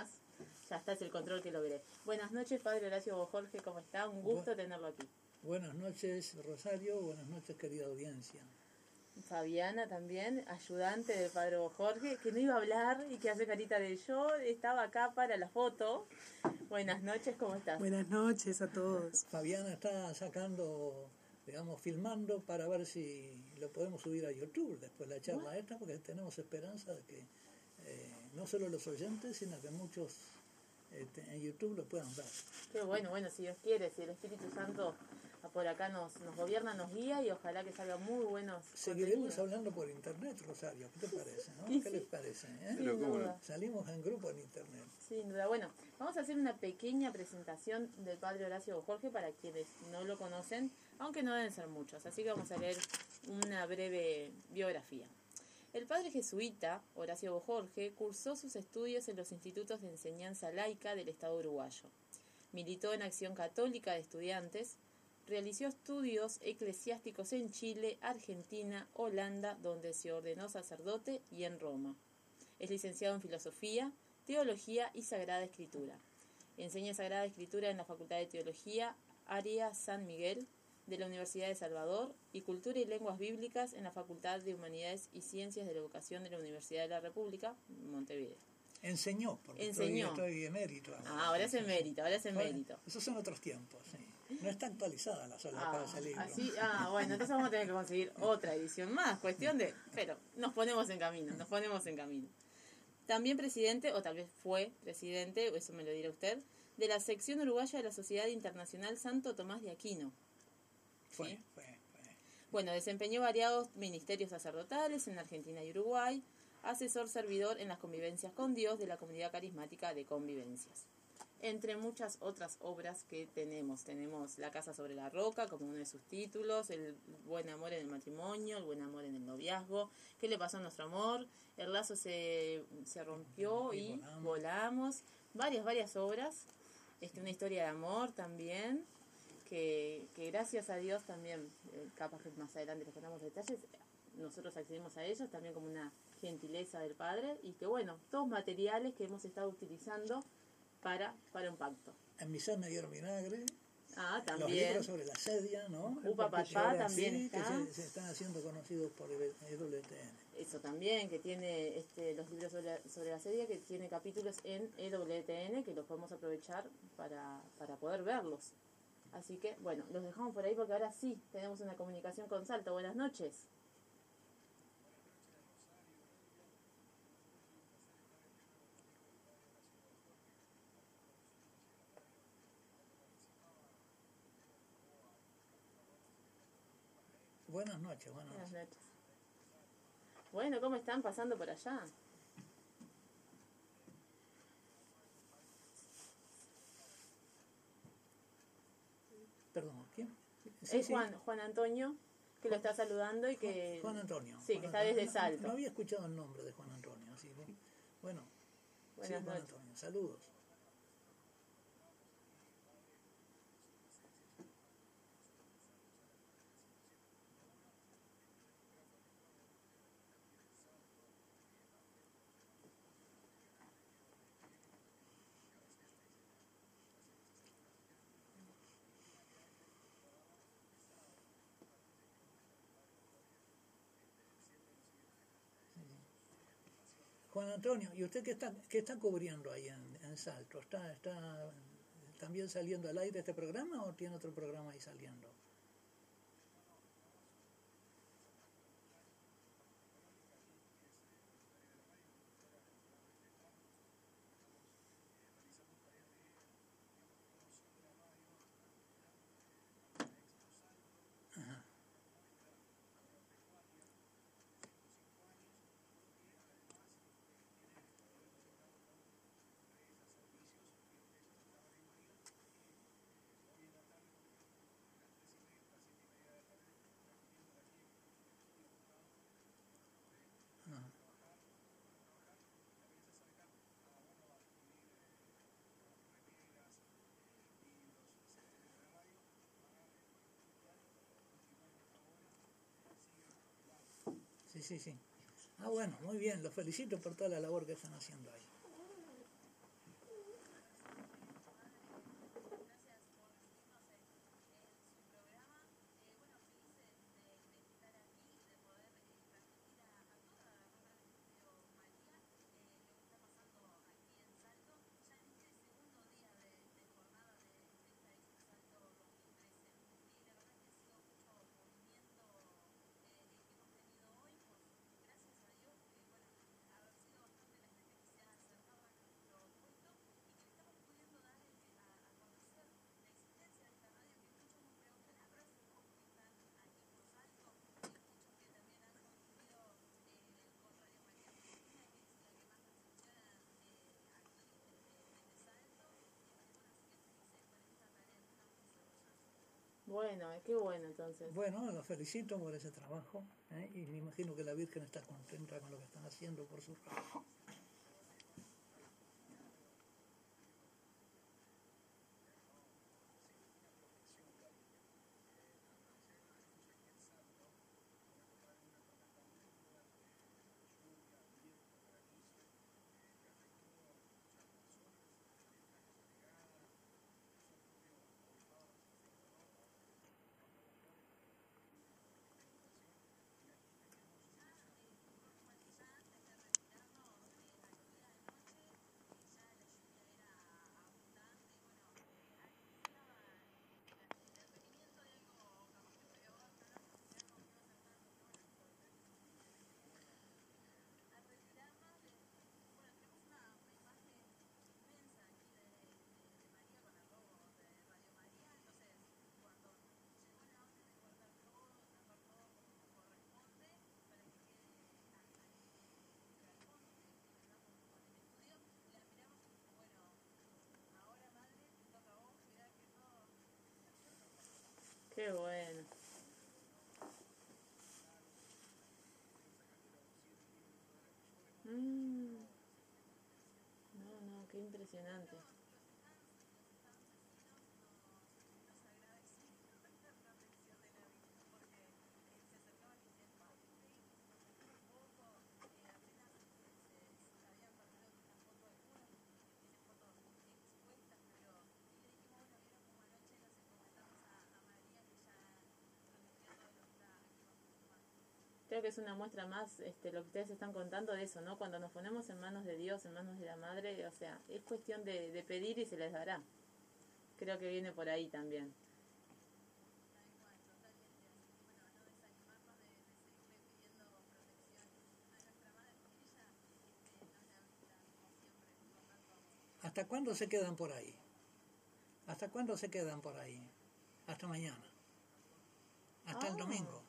más. Ya está, es el control que logré. Buenas noches, Padre Horacio Jorge, ¿cómo está? Un gusto tenerlo aquí. Buenas noches, Rosario. Buenas noches, querida audiencia. Fabiana también, ayudante del Padre Jorge, que no iba a hablar y que hace carita de yo, estaba acá para la foto. Buenas noches, ¿cómo estás? Buenas noches a todos. Fabiana está sacando, digamos, filmando para ver si lo podemos subir a YouTube después de la charla esta, porque tenemos esperanza de que no solo los oyentes, sino que muchos este, en YouTube lo puedan ver. Qué bueno, bueno, si Dios quiere, si el Espíritu Santo por acá nos, nos gobierna, nos guía y ojalá que salgan muy buenos. Seguiremos hablando por internet, Rosario, ¿qué te parece? ¿Qué les parece? Eh? Salimos en grupo en internet. Sin duda. Bueno, vamos a hacer una pequeña presentación del padre Horacio Jorge para quienes no lo conocen, aunque no deben ser muchos, así que vamos a leer una breve biografía. El padre jesuita, Horacio Jorge, cursó sus estudios en los institutos de enseñanza laica del Estado uruguayo. Militó en Acción Católica de Estudiantes, Realizó estudios eclesiásticos en Chile, Argentina, Holanda, donde se ordenó sacerdote, y en Roma. Es licenciado en Filosofía, Teología y Sagrada Escritura. Enseña Sagrada Escritura en la Facultad de Teología, Área San Miguel, de la Universidad de Salvador, y Cultura y Lenguas Bíblicas en la Facultad de Humanidades y Ciencias de la Educación de la Universidad de la República, Montevideo. Enseñó, porque Enseñó. Estoy, emérito. Ah, ahora es emérito, ahora es emérito. Esos son otros tiempos, sí. No está actualizada la sala para salir. Así, ah, bueno, entonces vamos a tener que conseguir otra edición más. Cuestión de. Pero nos ponemos en camino, nos ponemos en camino. También presidente, o tal vez fue presidente, eso me lo dirá usted, de la sección uruguaya de la Sociedad Internacional Santo Tomás de Aquino. Fue, fue, fue. Bueno, desempeñó variados ministerios sacerdotales en Argentina y Uruguay, asesor servidor en las convivencias con Dios de la comunidad carismática de convivencias entre muchas otras obras que tenemos. Tenemos La Casa sobre la Roca como uno de sus títulos, El Buen Amor en el Matrimonio, El Buen Amor en el Noviazgo, ¿Qué le pasó a nuestro amor? El lazo se, se rompió y, volamos. Varias, varias obras. Este, una historia de amor también, que, que gracias a Dios también, eh, capaz que más adelante les contamos detalles, nosotros accedimos a ellos también como una gentileza del Padre y que bueno, todos materiales que hemos estado utilizando para, para un pacto. En mi me dieron vinagre. Ah, también. Los libros sobre la sedia, ¿no? Upa Papá también está. Que se, están haciendo conocidos por EWTN. Eso también, que tiene este, los libros sobre, sobre, la sedia, que tiene capítulos en EWTN, que los podemos aprovechar para, para poder verlos. Así que, bueno, los dejamos por ahí porque ahora sí tenemos una comunicación con Salto. Buenas noches. Buenas noches, buenas, noches. Bueno, ¿cómo están pasando por allá? Perdón, ¿quién? es Juan, Juan Antonio, que lo está saludando y que... Juan Antonio. Sí, que está desde Salto. No, había escuchado el nombre de Juan Antonio, así que... Bueno, Buenas Juan Antonio, saludos. Juan Antonio, ¿y usted qué está, qué está cubriendo ahí en, Salto? ¿Está, ¿Está también saliendo al aire este programa o tiene otro programa ahí saliendo? Sí, sí. Ah, bueno, muy bien, los felicito por toda la labor que están haciendo ahí. Bueno, qué bueno entonces. Bueno, los felicito por ese trabajo ¿eh? y me imagino que la Virgen está contenta con lo que están haciendo por su trabajo. Qué bueno. Mm. No, no, qué impresionante. Creo que es una muestra más, este, lo que ustedes están contando de eso, ¿no? Cuando nos ponemos en manos de Dios, en manos de la Madre, o sea, es cuestión de, de pedir y se les dará. Creo que viene por ahí también. ¿Hasta cuándo se quedan por ahí? ¿Hasta cuándo se quedan por ahí? Hasta mañana. Hasta el Ah. domingo.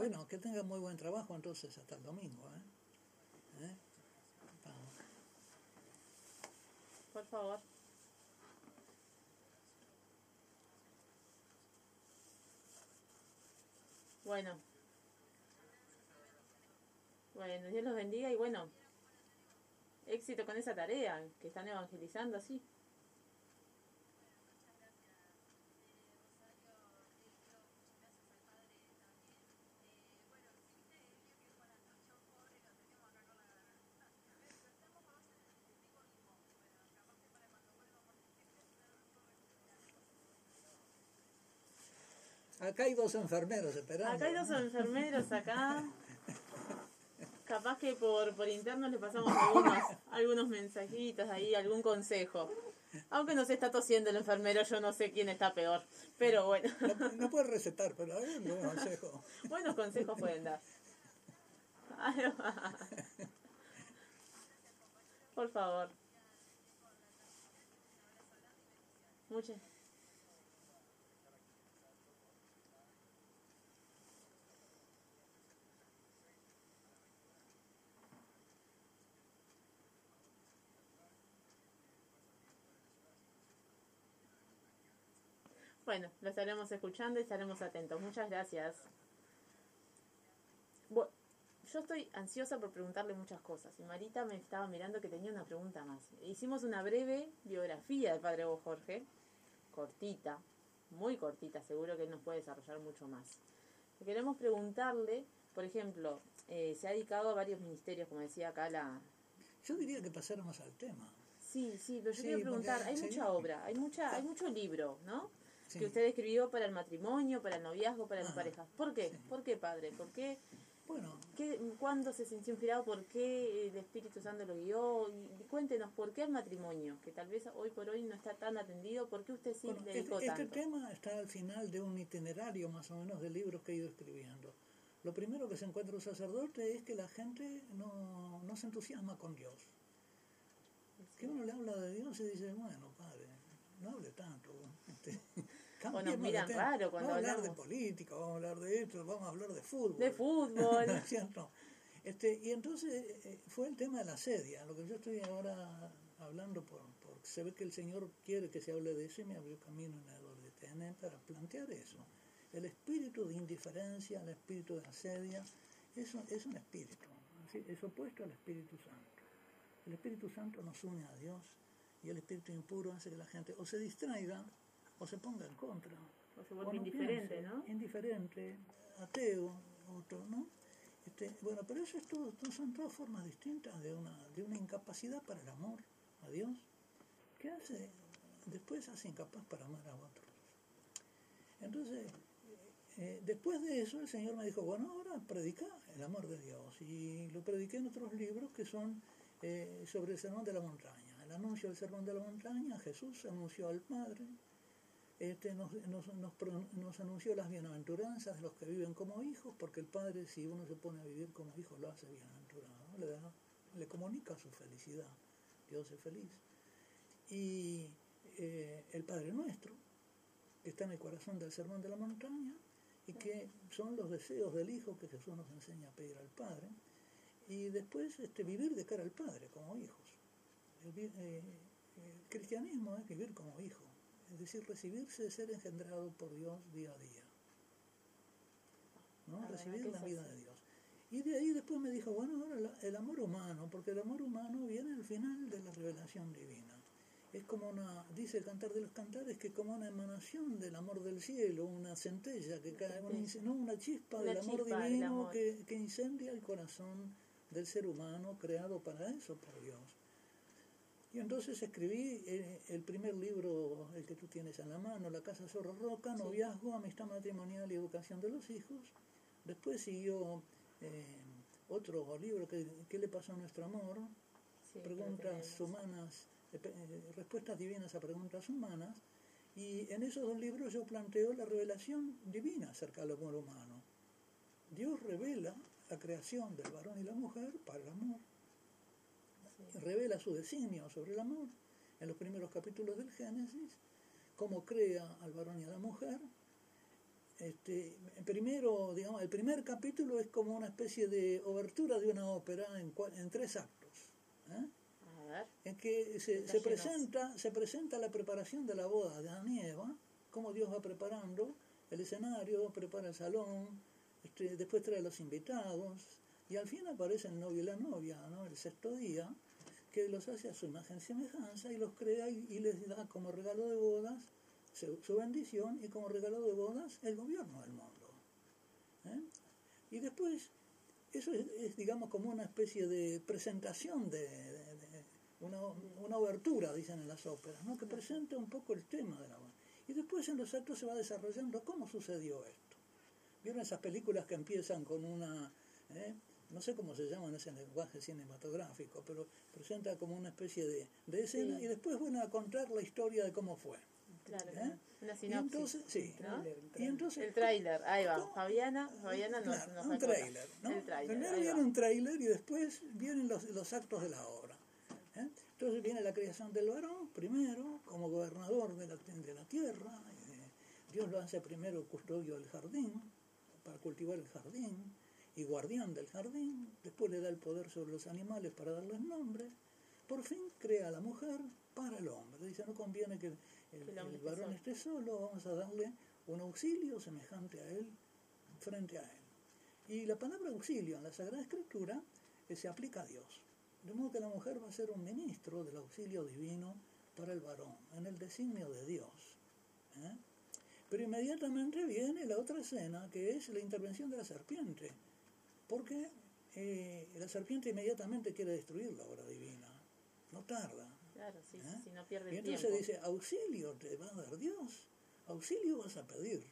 Bueno, que tengan muy buen trabajo entonces hasta el domingo. ¿eh? ¿Eh? Por favor. Bueno. Bueno, Dios los bendiga y bueno, éxito con esa tarea que están evangelizando así. Acá hay dos enfermeros esperando. Acá hay dos enfermeros acá. Capaz que por, por interno le pasamos algunos, algunos mensajitos ahí, algún consejo. Aunque nos está tosiendo el enfermero, yo no sé quién está peor. Pero bueno, No, no puede recetar, pero hay un buen consejo. buenos consejos pueden dar. Por favor. Muchas. Bueno, lo estaremos escuchando y estaremos atentos. Muchas gracias. Bu- yo estoy ansiosa por preguntarle muchas cosas y Marita me estaba mirando que tenía una pregunta más. Hicimos una breve biografía del Padre Hugo Jorge, cortita, muy cortita, seguro que él nos puede desarrollar mucho más. Queremos preguntarle, por ejemplo, eh, se ha dedicado a varios ministerios, como decía acá la, Yo diría que pasáramos al tema. Sí, sí, pero yo Sí, quiero preguntar, hay mucha obra, hay mucha, hay mucho libro, ¿no? Sí. Que usted escribió para el matrimonio, para el noviazgo, para las Ajá. parejas. ¿Por qué? Sí. ¿Por qué, padre? ¿Por qué? Bueno, ¿Qué, ¿Cuándo se sintió inspirado? ¿Por qué el Espíritu Santo lo guió? Y, cuéntenos, ¿por qué el matrimonio? Que tal vez hoy por hoy no está tan atendido. ¿Por qué usted sí bueno, este, dedicó este tanto? tema está al final de un itinerario más o menos de libros que he ido escribiendo. Lo primero que se encuentra un sacerdote es que la gente no, no se entusiasma con Dios. Que uno le habla de Dios y dice, bueno, padre, no hable tanto. Este, de miran raro cuando Vamos a hablar de política, vamos a hablar de esto, vamos a hablar de fútbol. De fútbol. ¿No es cierto? Este, y entonces eh, fue el tema de la sedia, lo que yo estoy ahora hablando, por, por- se ve que el Señor quiere que se hable de eso y me abrió camino en el de TN para plantear eso. El espíritu de indiferencia, el espíritu de asedia, eso es un espíritu, es opuesto al Espíritu Santo. El Espíritu Santo nos une a Dios y el espíritu impuro hace que la gente o se distraiga o se ponga en contra. O se vuelve no indiferente, piense, ¿no? Indiferente, ateo, otro, ¿no? Este, bueno, pero eso es todo, todo- son todas formas distintas de una, de una incapacidad para el amor a Dios, que hace, después hace incapaz para amar a otros. Entonces, eh, después de eso el Señor me dijo, bueno, ahora predica el amor de Dios. Y lo prediqué en otros libros que son eh, sobre el sermón de la montaña. El anuncio del sermón de la montaña, Jesús anunció al Padre, este, nos, nos, nos, anunció las bienaventuranzas de los que viven como hijos, porque el Padre, si uno se pone a vivir como hijo, lo hace bienaventurado, le, comunica su felicidad. Dios es feliz. Y eh, el Padre Nuestro, que está en el corazón del sermón de la montaña, y que son los deseos del Hijo que Jesús nos enseña a pedir al Padre, y después este, vivir de cara al Padre como hijos. El, eh, el cristianismo es vivir como hijo, es decir, recibirse de ser engendrado por Dios día a día. ¿no? Recibir la es vida de Dios. Y de ahí después me dijo, bueno, ahora el amor humano, porque el amor humano viene al final de la revelación divina. Es como una, dice el cantar de los cantares, que como una emanación del amor del cielo, una centella que cae, una, no, una chispa Una del amor chispa del divino amor. Que, que incendia el corazón del ser humano creado para eso por Dios. Y entonces escribí eh, el primer libro, el que tú tienes en la mano, La Casa Zorro Roca, Sí. Noviazgo, Amistad Matrimonial y Educación de los Hijos. Después siguió eh, otro libro, que, ¿Qué le pasó a nuestro amor? Sí, preguntas humanas, eh, respuestas divinas a preguntas humanas. Y en esos dos libros yo planteo la revelación divina acerca del amor humano. Dios revela la creación del varón y la mujer para el amor. Revela su designio sobre el amor en los primeros capítulos del Génesis, cómo crea al varón y a la mujer. Este, primero, digamos, el primer capítulo es como una especie de obertura de una ópera en, tres actos, ¿eh? A ver. en que se, presenta, se presenta la preparación de la boda de Adán y Eva, cómo Dios va preparando el escenario, prepara el salón, este, después trae los invitados, y al fin aparece el novio y la novia, ¿no? el sexto día, que los hace a su imagen y semejanza y los crea y, les da como regalo de bodas su, bendición y como regalo de bodas el gobierno del mundo. ¿eh? Y después, eso es, digamos como una especie de presentación de, una, una obertura, dicen en las óperas, ¿no? que presenta un poco el tema de la boda. Y después en los actos se va desarrollando cómo sucedió esto. ¿Vieron esas películas que empiezan con una, eh? No sé cómo se llama en ese lenguaje cinematográfico, pero presenta como una especie de, de escena Sí. y después van a contar la historia de cómo fue. Claro, ¿eh? una Y sinopsis. entonces, sí. ¿no? Y entonces, El tráiler, ahí va. ¿cómo? Fabiana, Fabiana nos, Claro, nos un tráiler, ¿no? El tráiler, Primero viene va. un tráiler y después vienen los, los actos de la obra. ¿eh? Entonces viene la creación del varón, primero, como gobernador de la, de la tierra. eh, Dios lo hace primero custodio del jardín, para cultivar el jardín, y guardián del jardín. Después le da el poder sobre los animales para darles nombre. Por fin crea a la mujer para el hombre. Dice, no conviene que el, el varón esté solo, vamos a darle un auxilio semejante a él, frente a él. Y la palabra auxilio en la Sagrada Escritura eh, se aplica a Dios. De modo que la mujer va a ser un ministro del auxilio divino para el varón, en el designio de Dios. ¿eh? Pero inmediatamente viene la otra escena, que es la intervención de la serpiente. Porque eh, la serpiente inmediatamente quiere destruir la obra divina. No tarda. Claro, sí, ¿eh? sí, no pierde Y el entonces tiempo. dice, auxilio te va a dar Dios, auxilio vas a pedir.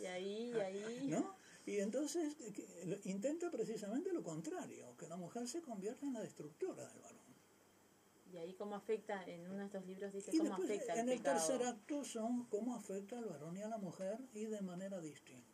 Y ahí, y ahí. ¿no? Y entonces eh, intenta precisamente lo contrario, que la mujer se convierta en la destructora del varón. Y ahí cómo afecta, en uno de estos libros dice Y cómo después afecta en el el pecado. tercer acto son cómo afecta al varón y a la mujer y de manera distinta.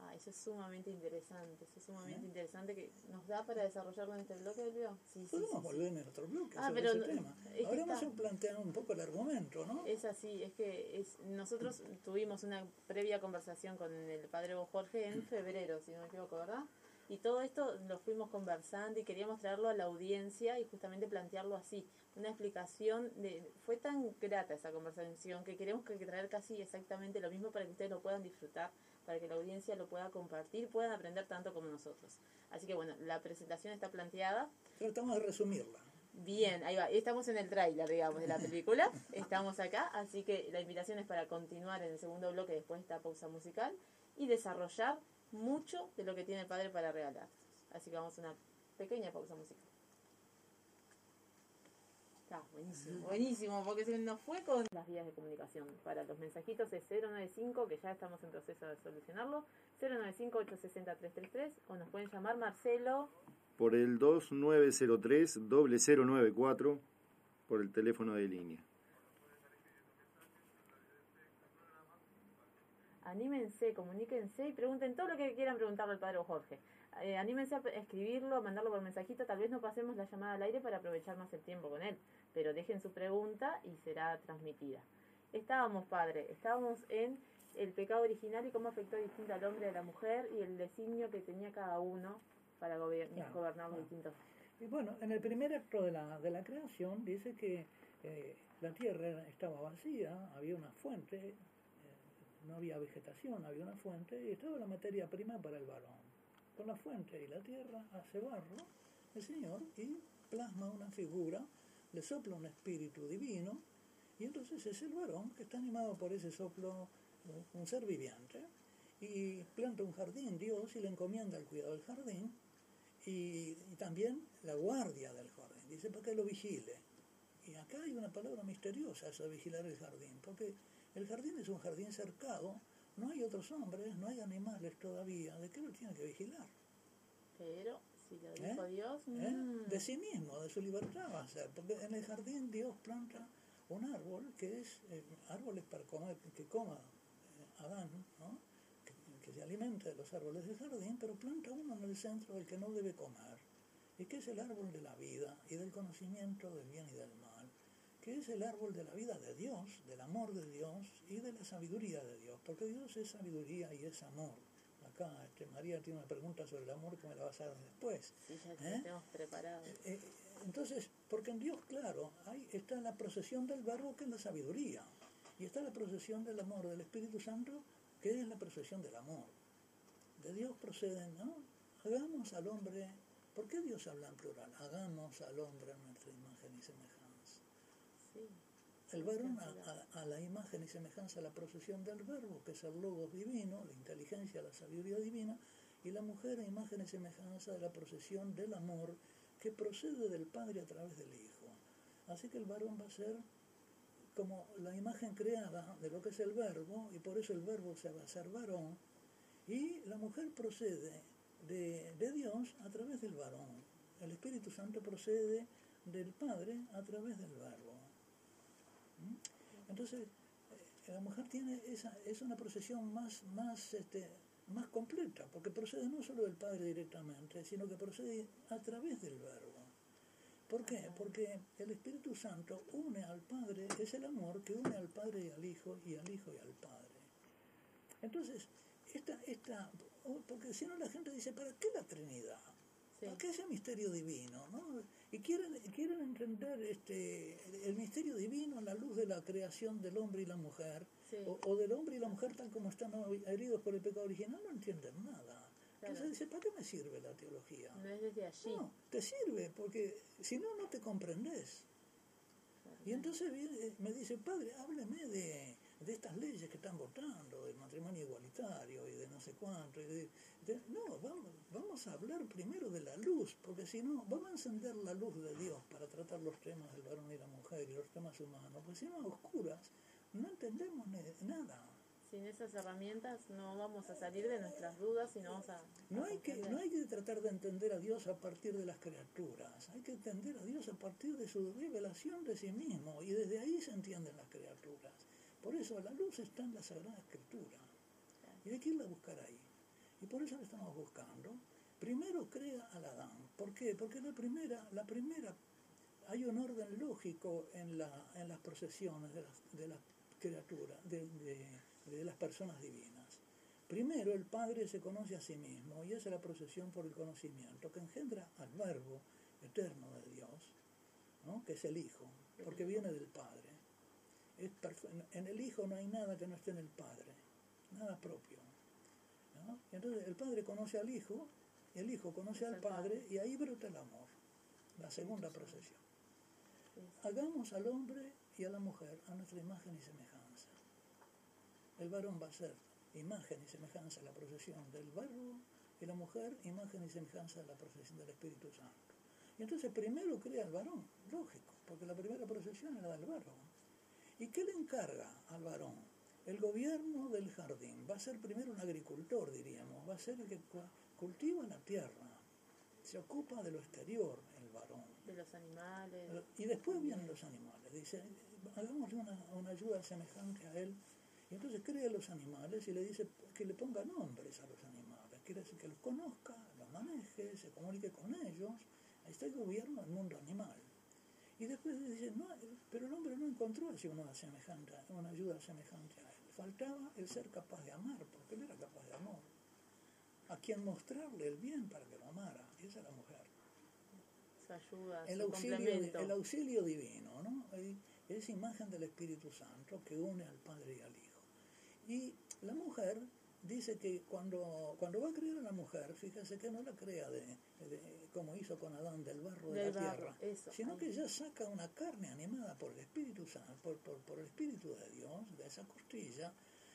Ah, eso es sumamente interesante, eso es sumamente ¿Eh? interesante que nos da para desarrollarlo en este bloque del video. Sí, sí, Podemos sí, sí. volver en el otro bloque Ah, sobre pero ese no- tema. es que Ahora vamos está- a plantear un poco el argumento, ¿no? Es así, es que es, nosotros tuvimos una previa conversación con el padre Jorge en febrero, si no me equivoco, ¿verdad? Y todo esto lo fuimos conversando y queríamos traerlo a la audiencia y justamente plantearlo así. Una explicación de... Fue tan grata esa conversación que queremos que traer casi exactamente lo mismo para que ustedes lo puedan disfrutar, para que la audiencia lo pueda compartir, puedan aprender tanto como nosotros. Así que bueno, la presentación está planteada. Tratamos de resumirla. Bien, ahí va. Estamos en el tráiler, digamos, de la película. Estamos acá, así que la invitación es para continuar en el segundo bloque después de esta pausa musical y desarrollar mucho de lo que tiene el padre para regalarnos. Así que vamos a una pequeña pausa musical. Está buenísimo, buenísimo, porque se nos fue con las vías de comunicación. Para los mensajitos es 095, que ya estamos en proceso de solucionarlo, 095-860-333, o nos pueden llamar Marcelo por el 2903-0094 por el teléfono de línea. anímense, comuníquense y pregunten todo lo que quieran preguntarle al padre Jorge. Eh, anímense a escribirlo, a mandarlo por mensajito. Tal vez no pasemos la llamada al aire para aprovechar más el tiempo con él, pero dejen su pregunta y será transmitida. Estábamos, padre, estábamos en el pecado original y cómo afectó distinto al hombre y a la mujer y el designio que tenía cada uno para gobier- Claro, gobernar los distintos. Y bueno, en el primer acto de la, de la creación dice que eh, la tierra estaba vacía, había una fuente, eh, no había vegetación, había una fuente y estaba la materia prima para el varón. Con la fuente y la tierra hace barro el Señor y plasma una figura, le sopla un espíritu divino y entonces es el varón que está animado por ese soplo, un- ser viviente, y planta un jardín Dios y le encomienda el cuidado del jardín y, y también la guardia del jardín. Dice para que lo vigile. Y acá hay una palabra misteriosa, eso de vigilar el jardín, porque el jardín es un jardín cercado, no hay otros hombres, no hay animales todavía, ¿de qué lo tiene que vigilar? Pero si lo ¿Eh? dijo Dios, ¿Eh? mm, De sí mismo, de su libertad va a ser, porque en el jardín Dios planta un árbol que es eh, árboles para comer, que coma Adán, ¿no? que, que se alimente de los árboles del jardín, pero planta uno en el centro del que no debe comer, y que es el árbol de la vida y del conocimiento del bien y del mal, que es el árbol de la vida de Dios, del amor de Dios y de la sabiduría de Dios, porque Dios es sabiduría y es amor. Acá este, María tiene una pregunta sobre el amor que me la vas a dar después. sí, ya ¿Eh? tenemos preparado. Eh, entonces, porque en Dios, claro, ahí está la procesión del verbo que es la sabiduría, y está la procesión del amor del Espíritu Santo que es la procesión del amor. De Dios proceden, ¿no? Hagamos al hombre, ¿por qué Dios habla en plural? Hagamos al hombre nuestra imagen y semejanza. El varón a, a- a la imagen y semejanza, la procesión del verbo, que es el logos divino, la inteligencia, la sabiduría divina, y la mujer a imagen y semejanza de la procesión del amor, que procede del Padre a través del Hijo. Así que el varón va a ser como la imagen creada de lo que es el verbo, y por eso el verbo se va a ser varón, y la mujer procede de, de Dios a través del varón. El Espíritu Santo procede del Padre a través del verbo. ¿Mm? Entonces, eh, la mujer tiene esa, es una procesión más, más, este, más completa, porque procede no solo del Padre directamente, sino que procede a través del Verbo. ¿Por qué? Porque el Espíritu Santo une al Padre, es el amor que une al Padre y al Hijo, y al Hijo y al Padre. Entonces, esta, esta, porque si no la gente dice, ¿para qué la Trinidad? ¿Para qué ese misterio divino? ¿no? Y quieren, quieren entender este, el misterio divino a la luz de la creación del hombre y la mujer, Sí. o, o del hombre y la mujer tal como están heridos por el pecado original, no entienden nada. Claro. Entonces dice, ¿para qué me sirve la teología? No es desde allí. No, te sirve, porque si no, no te comprendes. Y entonces viene- me dice, padre, hábleme de, de estas leyes que están votando, del matrimonio igualitario y de no sé cuánto. y de- de- no, vamos, vamos a hablar primero de la luz, porque si no, vamos a encender la luz de Dios para tratar los temas del varón y la mujer y los temas humanos, porque si no, a oscuras, no entendemos nada. Sin esas herramientas no vamos a salir de nuestras dudas y no vamos a... No hay, que, no hay que tratar de entender a Dios a partir de las criaturas, hay que entender a Dios a partir de su revelación de sí mismo y desde ahí se entienden las criaturas. Por eso la luz está en la Sagrada Escritura. ¿Y hay que irla a buscar ahí? Y por eso la estamos buscando. Primero crea al Adán. ¿Por qué? Porque la primera, la primera, hay un orden lógico en, la, en las procesiones de las, de las criaturas, de, de- las personas divinas. Primero el Padre se conoce a sí mismo y hace la procesión por el conocimiento que engendra al Verbo eterno de Dios, ¿no? que es el Hijo, porque viene del Padre. Es en el Hijo no hay nada que no esté en el Padre, nada propio. ¿No? Y entonces el Padre conoce al Hijo, el Hijo conoce al Padre y ahí brota el amor, la segunda procesión. Hagamos al hombre y a la mujer a nuestra imagen y semejanza. El varón va a ser imagen y semejanza de la procesión del verbo y la mujer imagen y semejanza de la procesión del Espíritu Santo. Y entonces primero crea al varón, lógico, porque la primera procesión era del verbo. ¿Y qué le encarga al varón? El gobierno del jardín. Va a ser primero un agricultor, diríamos, va a ser el que cu- cultiva la tierra. Se ocupa de lo exterior, el varón. De los animales. Y después vienen los animales. Dice, hagámosle una, una ayuda semejante a él. Y entonces crea los animales y le dice que le ponga nombres a los animales. Quiere decir que los conozca, los maneje, se comunique con ellos. Ahí está el gobierno del mundo animal. Y después dice, no, pero el hombre no encontró así una, semejante, una ayuda semejante a él. Faltaba el ser capaz de amar, porque él era capaz de amor. A quien mostrarle el bien para que lo amara. Esa es la mujer Su ayuda, el su auxilio, el auxilio divino, ¿no? Ahí Es imagen del Espíritu Santo que une al Padre y al Hijo. Y la mujer dice que cuando, cuando va a crear a la mujer, fíjese que no la crea de, de- como hizo con Adán del barro de Del la barro, tierra, eso, sino ahí. que ella saca una carne animada por el Espíritu Santo, por, por, por el Espíritu de Dios, de esa costilla,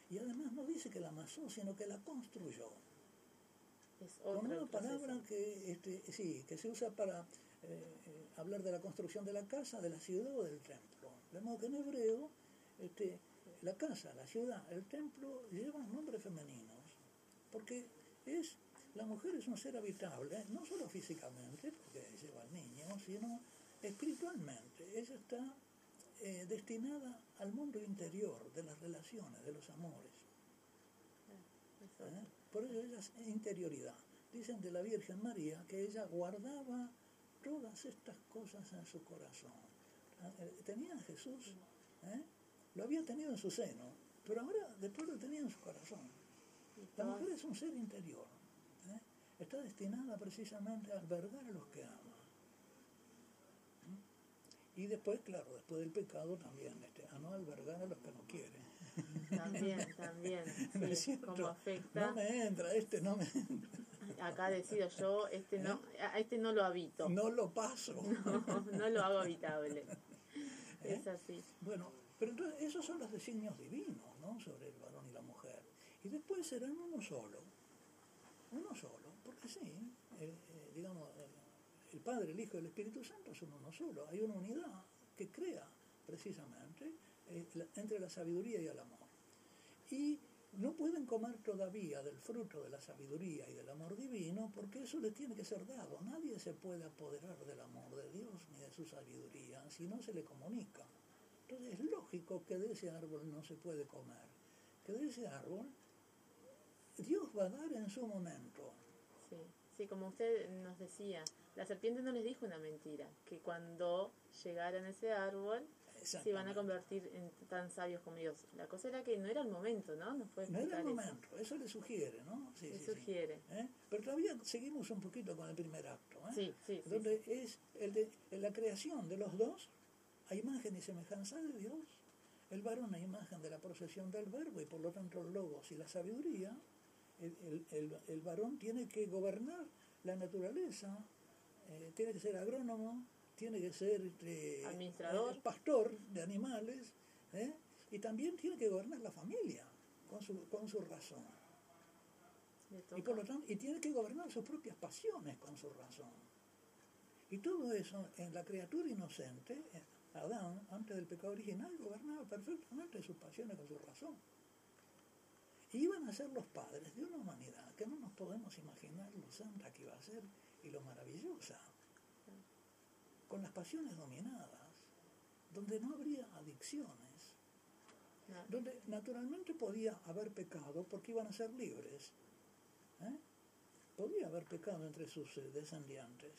y además no dice que la amasó, sino que la construyó Es con una proceso. palabra que este, sí que se usa para eh, eh, hablar de la construcción de la casa, de la ciudad o del templo. De modo que en hebreo este, la casa, la ciudad, el templo llevan nombres femeninos, porque es la mujer es un ser habitable, no solo físicamente, porque lleva al niño, sino espiritualmente. Ella está eh, destinada al mundo interior de las relaciones, de los amores. ¿eh? Por eso ella es interioridad. Dicen de la Virgen María que ella guardaba todas estas cosas en su corazón. Eh, Tenía a Jesús, ¿eh? Lo había tenido en su seno, pero ahora después lo tenía en su corazón. La mujer es un ser interior. ¿eh? Está destinada precisamente a albergar a los que ama. ¿Mm? Y después, claro, después del pecado también, este, a no albergar a los que no quieren. También, también. ¿No Sí, cierto? como afecta. No me entra, este no me entra. Acá decido yo, este no, a este no lo habito. No lo paso. No, no lo hago habitable. ¿Eh? Es así. Bueno, pero entonces esos son los designios divinos, ¿no? Sobre el varón y la mujer. Y después serán uno solo. Uno solo, porque sí, eh, digamos, el, Padre, el Hijo y el Espíritu Santo son uno solo. Hay una unidad que crea precisamente eh, entre la sabiduría y el amor. Y no pueden comer todavía del fruto de la sabiduría y del amor divino porque eso les tiene que ser dado. Nadie se puede apoderar del amor de Dios ni de su sabiduría si no se le comunica. Entonces es lógico que de ese árbol no se puede comer, que de ese árbol Dios va a dar en su momento. Sí, sí, como usted nos decía, la serpiente no les dijo una mentira, que cuando llegaran a ese árbol se iban a convertir en tan sabios como Dios. La cosa era que no era el momento, ¿no? Nos puede No era el explicar eso. momento, eso le sugiere, ¿no? Sí, Le sí, sí. sugiere. ¿Eh? Pero todavía seguimos un poquito con el primer acto, ¿eh? Sí, sí, sí, donde es el de, la creación de los dos a imagen y semejanza de Dios, el varón a imagen de la procesión del verbo y por lo tanto el logos y la sabiduría, el, el- el- el varón tiene que gobernar la naturaleza, eh, tiene que ser agrónomo, tiene que ser este, Administrador. eh, pastor de animales, ¿eh? y también tiene que gobernar la familia con su, con su razón. Y por lo tanto, y tiene que gobernar sus propias pasiones con su razón. Y todo eso en la criatura inocente, eh, Adán, antes del pecado original, gobernaba perfectamente sus pasiones con su razón. Y iban a ser los padres de una humanidad que no nos podemos imaginar lo santa que iba a ser y lo maravillosa. Con las pasiones dominadas, donde no habría adicciones, No, donde naturalmente podía haber pecado porque iban a ser libres. ¿eh? Podía haber pecado entre sus eh, descendientes,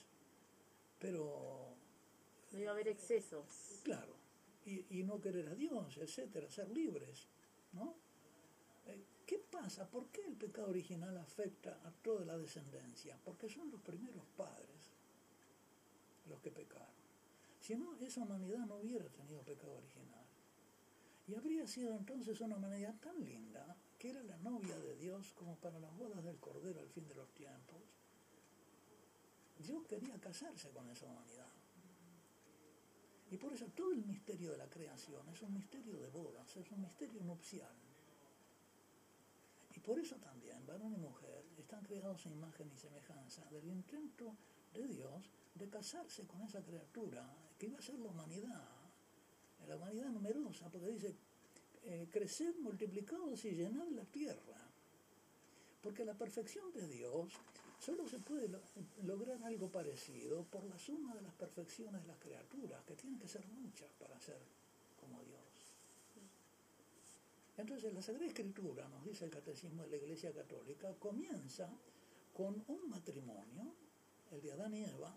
pero no iba a haber excesos. claro, y, y no querer a Dios, etcétera, ser libres, ¿no? Eh, ¿Qué pasa? ¿Por qué el pecado original afecta a toda la descendencia? Porque son los primeros padres los que pecaron. Si no, esa humanidad no hubiera tenido pecado original. Y habría sido entonces una humanidad tan linda, que era la novia de Dios como para las bodas del Cordero al fin de los tiempos. Dios quería casarse con esa humanidad. Y por eso todo el misterio de la creación es un misterio de bodas, es un misterio nupcial. Y por eso también, varón y mujer están creados a imagen y semejanza del intento de Dios de casarse con esa criatura que iba a ser la humanidad, la humanidad numerosa, porque dice, eh, creced, multiplicados y llenad la tierra. Porque la perfección de Dios solo se puede lo- lograr algo parecido por la suma de las perfecciones de las criaturas, que tienen que ser muchas para ser como Dios. Entonces la Sagrada Escritura, nos dice el Catecismo de la Iglesia Católica, comienza con un matrimonio, el de Adán y Eva,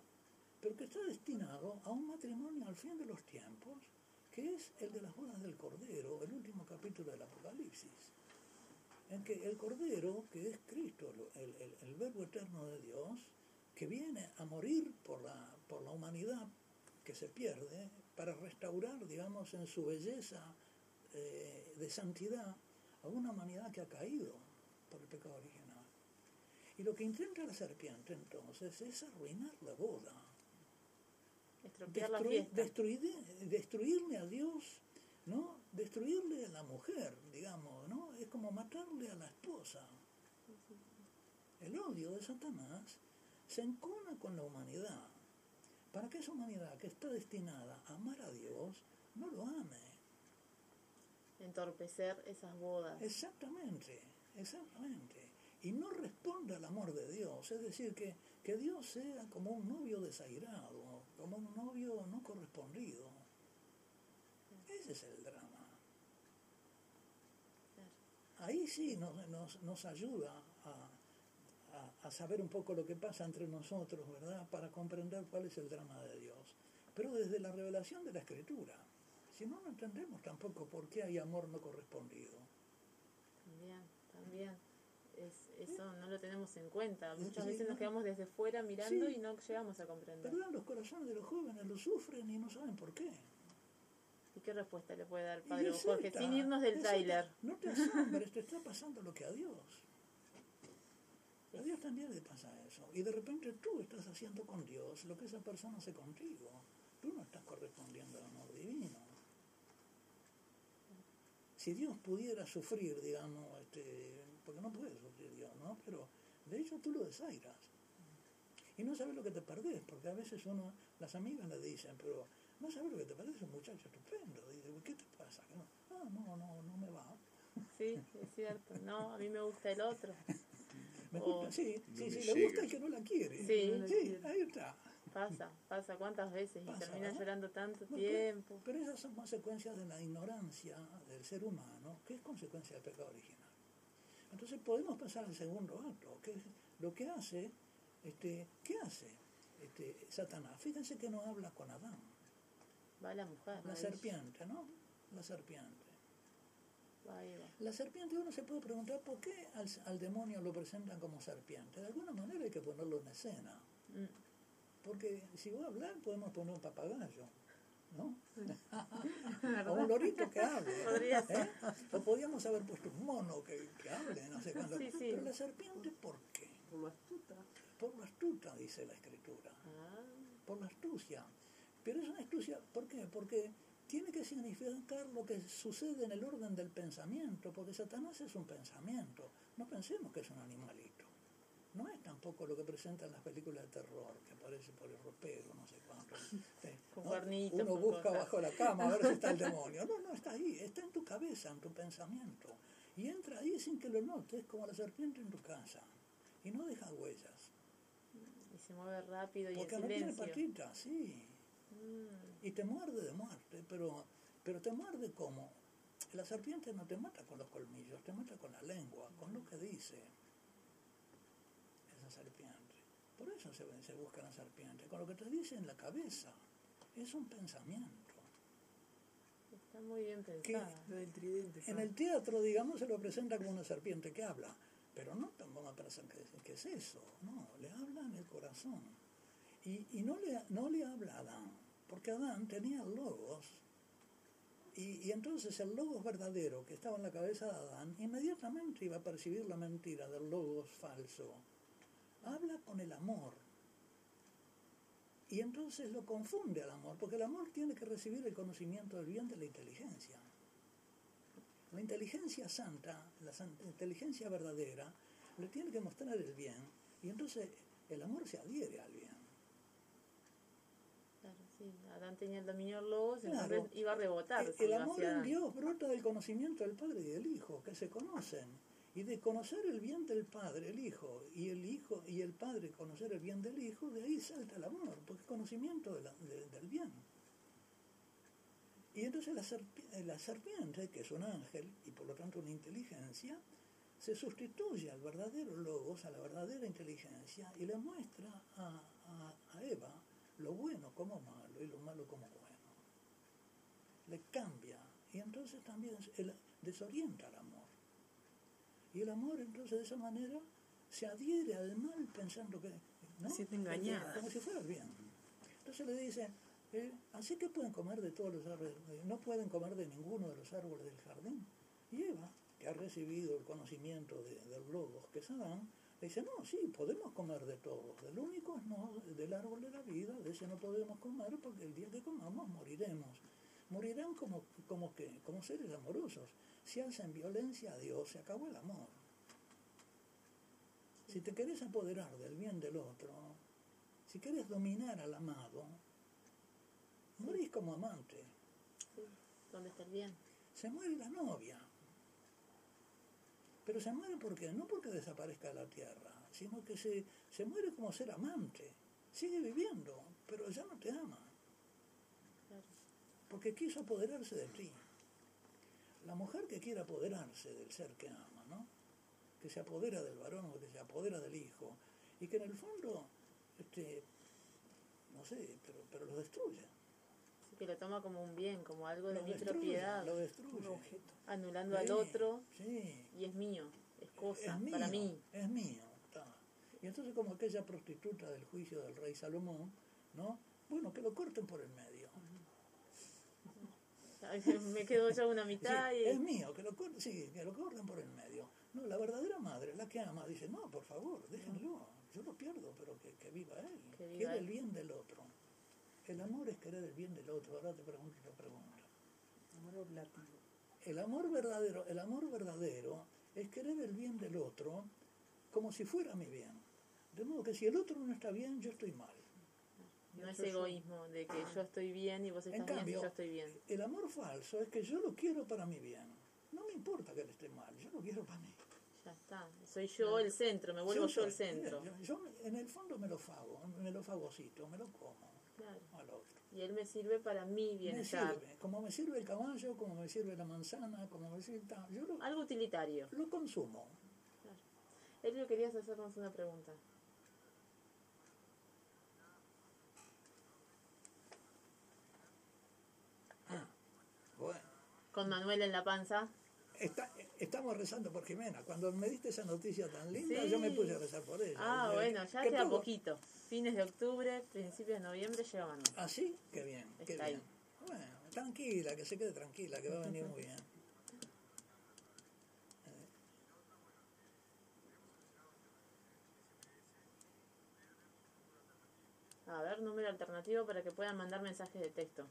pero que está destinado a un matrimonio al fin de los tiempos, que es el de las bodas del Cordero, el último capítulo del Apocalipsis, en que el Cordero, que es Cristo, el, el- el Verbo eterno de Dios, que viene a morir por la, por la humanidad que se pierde, para restaurar, digamos, en su belleza eh, de santidad a una humanidad que ha caído por el pecado original. Y lo que intenta la serpiente entonces es arruinar la boda, la destruir- destruir- destruirle a Dios, ¿no? Destruirle a la mujer, digamos, ¿no? Es como matarle a la esposa. El odio de Satanás se encona con la humanidad, para que esa humanidad que está destinada a amar a Dios no lo ame. Entorpecer esas bodas. Exactamente, exactamente. Y no responda al amor de Dios, es decir, que, que Dios sea como un novio desairado, como un novio no correspondido. Ese es el drama. Ahí sí nos, nos, nos ayuda a, a- a saber un poco lo que pasa entre nosotros, ¿verdad? Para comprender cuál es el drama de Dios. Pero desde la revelación de la Escritura. Si no, no entendemos tampoco por qué hay amor no correspondido. También, también. Es, eso no lo tenemos en cuenta. Muchas sí, veces nos no. quedamos desde fuera mirando Sí. y no llegamos a comprender. Los corazones de los jóvenes lo sufren y no saben por qué. ¿Y qué respuesta le puede dar Padre es Jorge? esta, Sin irnos del esta. No te asombres, te está pasando lo que a Dios. A Dios también le pasa eso. Y de repente tú estás haciendo con Dios lo que esa persona hace contigo. Tú no estás correspondiendo al amor divino. Si Dios pudiera sufrir, digamos, este, porque no puede sufrir Dios, ¿no? Pero de hecho tú lo desairas. Y no sabes lo que te perdés, porque a veces uno, las amigas le dicen, pero no sabes lo que te es un muchacho estupendo. Dice, ¿qué te pasa? No, ah, no, no, no me va. Sí, es cierto. No, a mí me gusta el otro. Me gusta, sí, No sí, me sí, le gusta el que no la quiere. Sí. Sí, ahí está. Pasa, pasa cuántas veces y ¿verdad? llorando tanto No, tiempo. Pero esas son consecuencias de la ignorancia del ser humano, que es consecuencia del pecado original. Entonces podemos pasar al segundo acto, que es lo que hace, este, ¿qué hace este, Satanás? Fíjense que no habla con Adán, Va la mujer. la serpiente, ¿no? La serpiente. Va. La serpiente uno se puede preguntar por qué al, al demonio lo presentan como serpiente. De alguna manera hay que ponerlo en escena. Mm, Porque si va a hablar podemos poner un papagayo, ¿no? o un lorito que hable. Podría ser. ¿eh? O podríamos haber puesto un mono que, que hable, no sé cuándo. Sí, sí. Pero la serpiente, ¿por qué? Como astuta. Por lo astuta, dice la escritura. Ah, Por la astucia. Pero es una astucia, ¿por qué? Porque tiene que significar lo que sucede en el orden del pensamiento, porque Satanás es un pensamiento. No pensemos que es un animalito. no es tampoco lo que presentan las películas de terror, que aparece por el ropero, no sé cuánto. ¿no? Uno busca bajo la cama a ver si está el demonio. No, no, está ahí, está en tu cabeza, en tu pensamiento. Y entra ahí sin que lo notes, como la serpiente en tu casa. Y no deja huellas. Y se mueve rápido y Porque en no tiene silencio. patitas, sí. Mm, Y te muerde de muerte, pero, pero te muerde como. La serpiente no te mata con los colmillos, te mata con la lengua, con lo que dice esa serpiente. Por eso se, se busca la serpiente, con lo que te dice en la cabeza. Es un pensamiento. está muy bien pensada. Lo del tridente. En el teatro, digamos, se lo presenta como una serpiente que habla, pero no a pensar que, que es eso, no, le habla en el corazón. Y, y no, le, no le habla a Adán, porque Adán tenía logos, y, entonces el logos verdadero que estaba en la cabeza de Adán, inmediatamente iba a percibir la mentira del logos falso. Habla con el amor. Y entonces lo confunde al amor, porque el amor tiene que recibir el conocimiento del bien de la inteligencia. La inteligencia santa, la inteligencia verdadera, le tiene que mostrar el bien y entonces el amor se adhiere al bien. Sí. Adán tenía el dominio del Claro. entonces iba a rebotar. El, amor en. Dios brota del conocimiento del Padre y del Hijo, que se conocen. Y de conocer el bien del Padre, el Hijo, y el Hijo y el Padre conocer el bien del Hijo, de ahí salta el amor, porque es conocimiento de la- de- del bien. Y entonces la, serpi- la serpiente, que es un ángel y por lo tanto una inteligencia, se sustituye al verdadero logos, a la verdadera inteligencia, y le muestra a, a- a Eva lo bueno como malo y lo malo como bueno. Le cambia, y entonces también desorienta al amor. Y el amor entonces de esa manera se adhiere al mal pensando que... ¿no? Se engañada. Como si fuera el bien. Entonces le dice, eh, así que pueden comer de todos los árboles, eh, no pueden comer de ninguno de los árboles del jardín. Y Eva, que ha recibido el conocimiento de- del logos que es Adán, le dice, no, sí, podemos comer de todos. Del único es no, del árbol de la vida, de ese no podemos comer porque el día que comamos moriremos. Morirán como, como, que, como seres amorosos. Si hacen violencia a Dios, se acabó el amor. Si te querés apoderar del bien del otro, si querés dominar al amado, morís como amante. Sí. ¿Dónde está el bien? Se muere la novia. Pero se muere porque no porque desaparezca de la tierra, sino que se, se muere como ser amante. Sigue viviendo, pero ya no te ama, porque quiso apoderarse de ti. La mujer que quiere apoderarse del ser que ama, ¿no? Que se apodera del varón o que se apodera del hijo, y que en el fondo, este, no sé, pero, pero lo destruye. Que lo toma como un bien, como algo de Lo mi destruye, propiedad, lo destruye. Un objeto. anulando al otro Sí, y es mío, es cosa, es mío, para mí. Es mío. está. Y entonces como aquella prostituta del juicio del rey Salomón, ¿no? Bueno, que lo corten por el medio. Me quedo yo una mitad Sí, y... Es mío, que lo corten, sí, que lo corten por el medio. No, la verdadera madre, la que ama, dice, no, por favor, déjenlo, yo lo pierdo, pero que, que viva él, Que viva quiere él. el bien del otro. El amor es querer el bien del otro. Ahora te pregunto pregunta. Amor oblativo. El amor verdadero, el amor verdadero es querer el bien del otro como si fuera mi bien. De modo que si el otro no está bien, yo estoy mal. No es egoísmo de que yo estoy bien y vos En estás bien cambio, y yo estoy bien. el amor falso es que yo lo quiero para mi bien. No me importa que él esté mal, yo lo quiero para mí. Ya está. Soy yo el centro, me vuelvo yo, el centro. Yo, yo en el fondo me lo fago, me lo fagocito, me lo como Claro. al otro. Y él me sirve para mi Me bienestar. sirve, como me sirve el caballo, como me sirve la manzana, como me sirve... Yo lo, Algo utilitario. lo consumo. Claro. Elvio, querías hacernos una pregunta. Bueno. Con Manuel en la panza. Está- estamos rezando por Jimena. Cuando me diste esa noticia tan linda, Sí. yo me puse a rezar por ella. Ah, bueno, ya que queda poquito. Fines de octubre, principios de noviembre Manuel. ¿Ah, sí? Qué bien, qué bien. Bueno, tranquila, que se quede tranquila, que va a venir muy bien. A ver, número alternativo para que puedan mandar mensajes de texto.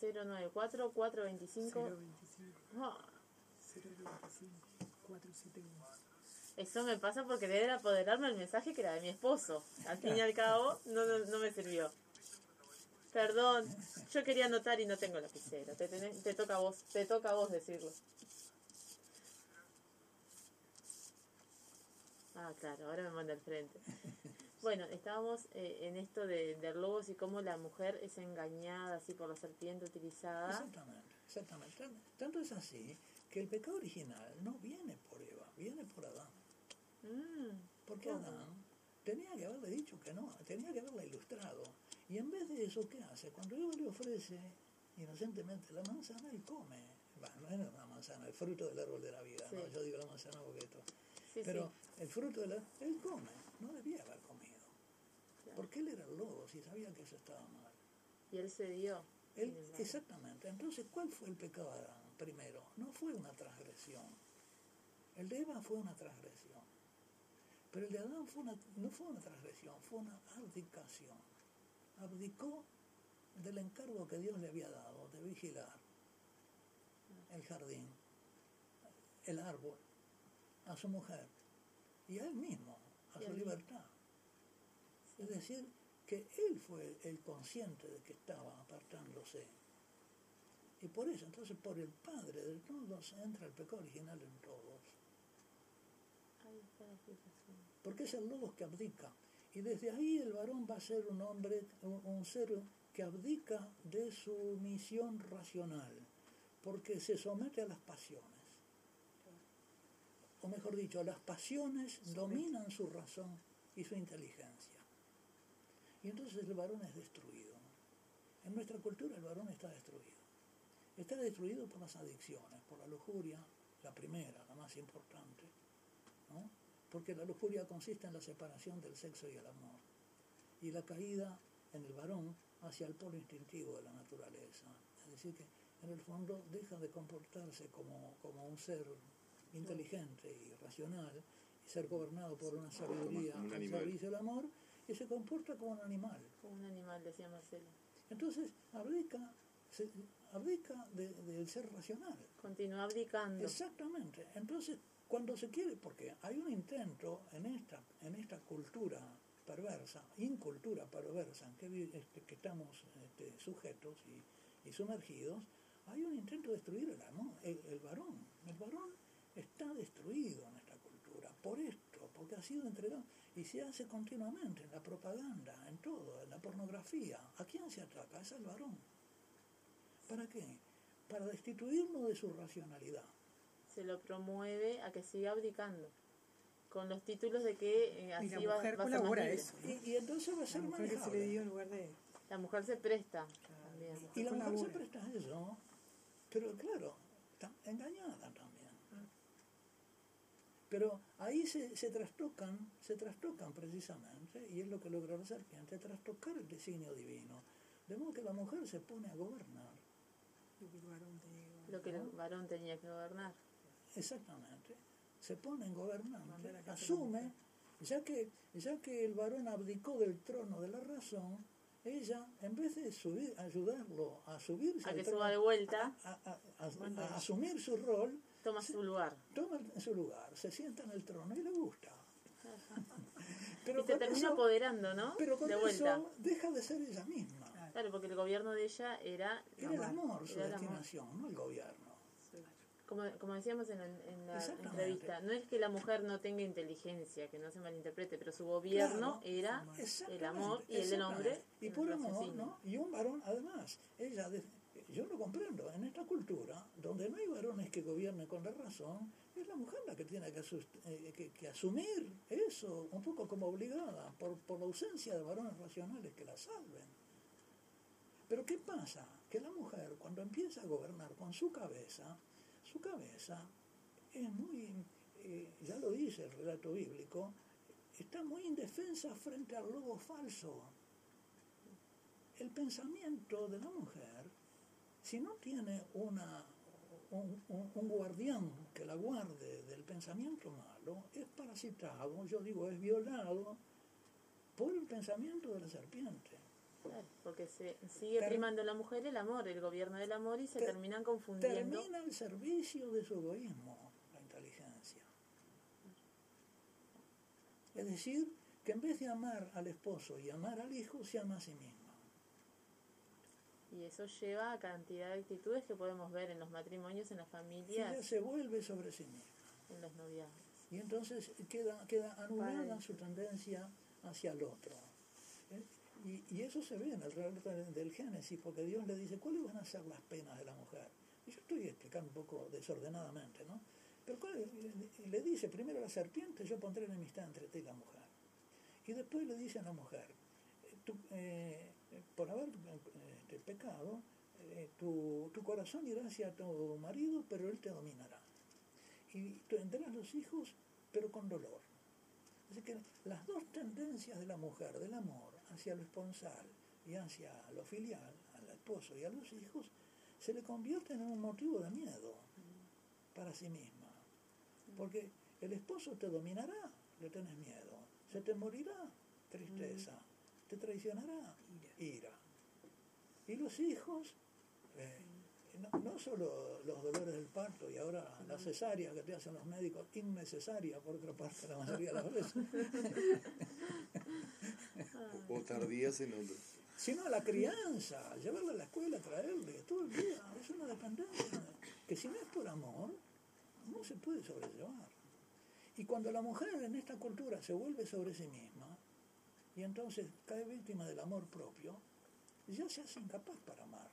094 425 025. Ah, 025 471. Eso me pasa por querer apoderarme del mensaje que era de mi esposo. Al fin y al cabo, no, no, no me sirvió. Perdón, yo quería anotar y no tengo lapicero. Te, tenés- te toca a vos, te toca a vos decirlo. Ah, claro, ahora me manda al frente. Bueno, estábamos eh, en esto de, de lobos y cómo la mujer es engañada así por la serpiente utilizada. Exactamente, exactamente. Tan- Tanto es así que el pecado original no viene por Eva, viene por Adán. Mm, Porque ¿Cómo? Adán tenía que haberle dicho que no, tenía que haberla ilustrado. Y en vez de eso, ¿qué hace? Cuando Eva le ofrece inocentemente la manzana, él come. Bueno, no era una manzana, el fruto del árbol de la vida. ¿no? Sí. Yo digo la manzana porque esto. sí, Pero sí. el fruto de la... Él come, no debía haber comido. Porque él era lobo, si sabía que eso estaba mal. Y él se dio. Él- exactamente. Entonces, ¿cuál fue el pecado de Adán primero? No fue una transgresión. El de Eva fue una transgresión. Pero el de Adán fue una- no fue una transgresión, fue una abdicación. Abdicó del encargo que Dios le había dado de vigilar el jardín, el árbol, a su mujer y a él mismo, a Y su libertad. Es decir, que él fue el consciente de que estaba apartándose. Y por eso, entonces, por el Padre de todos entra el pecado original en todos. Porque es el lobo que abdica. Y desde ahí el varón va a ser un hombre, un, un ser que abdica de su misión racional, porque se somete a las pasiones. O mejor dicho, las pasiones dominan su razón y su inteligencia. Y entonces el varón es destruido. En nuestra cultura el varón está destruido. Está destruido por las adicciones, por la lujuria, la primera, la más importante. ¿no? Porque la lujuria consiste en la separación del sexo y el amor. Y la caída en el varón hacia el polo instintivo de la naturaleza. Es decir, que en el fondo deja de comportarse como, como un ser inteligente y racional y ser gobernado por una sabiduría un al servicio del amor y se comporta como un animal. Como un animal, decía Marcelo. Entonces abdica, se- abdica de- del ser racional. Continúa abdicando. Exactamente. Entonces, cuando se quiere, porque hay un intento en esta, en esta cultura perversa, incultura perversa en que, este, que estamos este, sujetos y, y sumergidos, hay un intento de destruir el, amor, el, el varón. El varón está destruido en esta cultura por esto, porque ha sido entregado y se hace continuamente en la propaganda, en todo, en la pornografía. ¿A quién se ataca? Es al varón. ¿Para qué? Para destituirlo de su racionalidad. Se lo promueve a que siga abdicando. Con los títulos de que eh, Y así la va, mujer va a ser más colabora libre. eso. Y, y entonces va a La ser mujer que se le manejable. dio en lugar de... La mujer se presta también. Y la mujer se presta a eso, pero claro, está engañada también. Pero ahí se, se trastocan, se trastocan precisamente, y es lo que logra la serpiente, trastocar el designio divino. De modo que la mujer se pone a gobernar. lo que el varón tenía que Lo que el varón tenía que gobernar. Exactamente. Se pone en gobernante, asume, ya que, ya que el varón abdicó del trono de la razón, ella, en vez de subir, ayudarlo a subirse A al que trono, suba de vuelta, a, a- a- Manda a ella. asumir su rol, toma su lugar. toma su lugar, se sienta en el trono y le gusta. Pero y se con termina eso- apoderando, ¿no? Pero con de vuelta. eso deja de ser ella misma. Claro, porque el gobierno de ella era, Era el amor su Era el amor. destinación, no el gobierno. como, como decíamos en, la- en la entrevista, no es que la mujer no tenga inteligencia, que no se malinterprete, pero su gobierno Claro. era el amor y el del hombre. Y el amor. Y un varón, además, ella, de- yo lo comprendo, en esta cultura, donde no hay varones que gobiernen con la razón, es la mujer la que tiene que, eh, asumir eso, un poco como obligada, por, por la ausencia de varones racionales que la salven. Pero ¿qué pasa? Que la mujer, cuando empieza a gobernar con su cabeza, su cabeza es muy, eh, ya lo dice el relato bíblico, está muy indefensa frente al lobo falso. El pensamiento de la mujer, si no tiene una, un, un- un guardián que la guarde del pensamiento malo, es parasitado, yo digo, es violado por el pensamiento de la serpiente. Claro, porque se sigue Ter- primando la mujer el amor, el gobierno del amor y se Ter- terminan confundiendo. Termina al servicio de su egoísmo, la inteligencia. Es decir, que en vez de amar al esposo y amar al hijo, se ama a sí misma. Y eso lleva a cantidad de actitudes que podemos ver en los matrimonios, en las familias, ella se vuelve sobre sí misma. en los noviazgos. Y entonces queda, queda anulada Padre. su tendencia hacia el otro. ¿eh? Y, y eso se ve en el relato del- Génesis, porque Dios le dice, ¿cuáles van a ser las penas de la mujer? Y yo estoy explicando un poco desordenadamente, ¿no? Pero ¿cuál- y le dice, primero a la serpiente, yo pondré enemistad entre ti y la mujer. Y después le dice a la mujer, eh, tú, eh, por haber este, pecado, eh, tu, tu corazón irá hacia tu marido, pero él te dominará y tendrás los hijos, pero con dolor. Así que las dos tendencias de la mujer, del amor hacia lo esponsal y hacia lo filial, al esposo y a los hijos, se le convierten en un motivo de miedo para sí misma. Porque el esposo te dominará, le tenés miedo. Se te morirá, tristeza. Te traicionará, ira. Y los hijos, eh, no, no solo los dolores del parto y ahora la cesárea que te hacen los médicos, innecesaria por otra parte la mayoría de las veces, O tardías en otros. sino la crianza, llevarla a la escuela, traerle, todo el día, es una dependencia que si no es por amor, no se puede sobrellevar. Y cuando la mujer en esta cultura se vuelve sobre sí misma, y entonces cae víctima del amor propio, ya se hace incapaz para amar,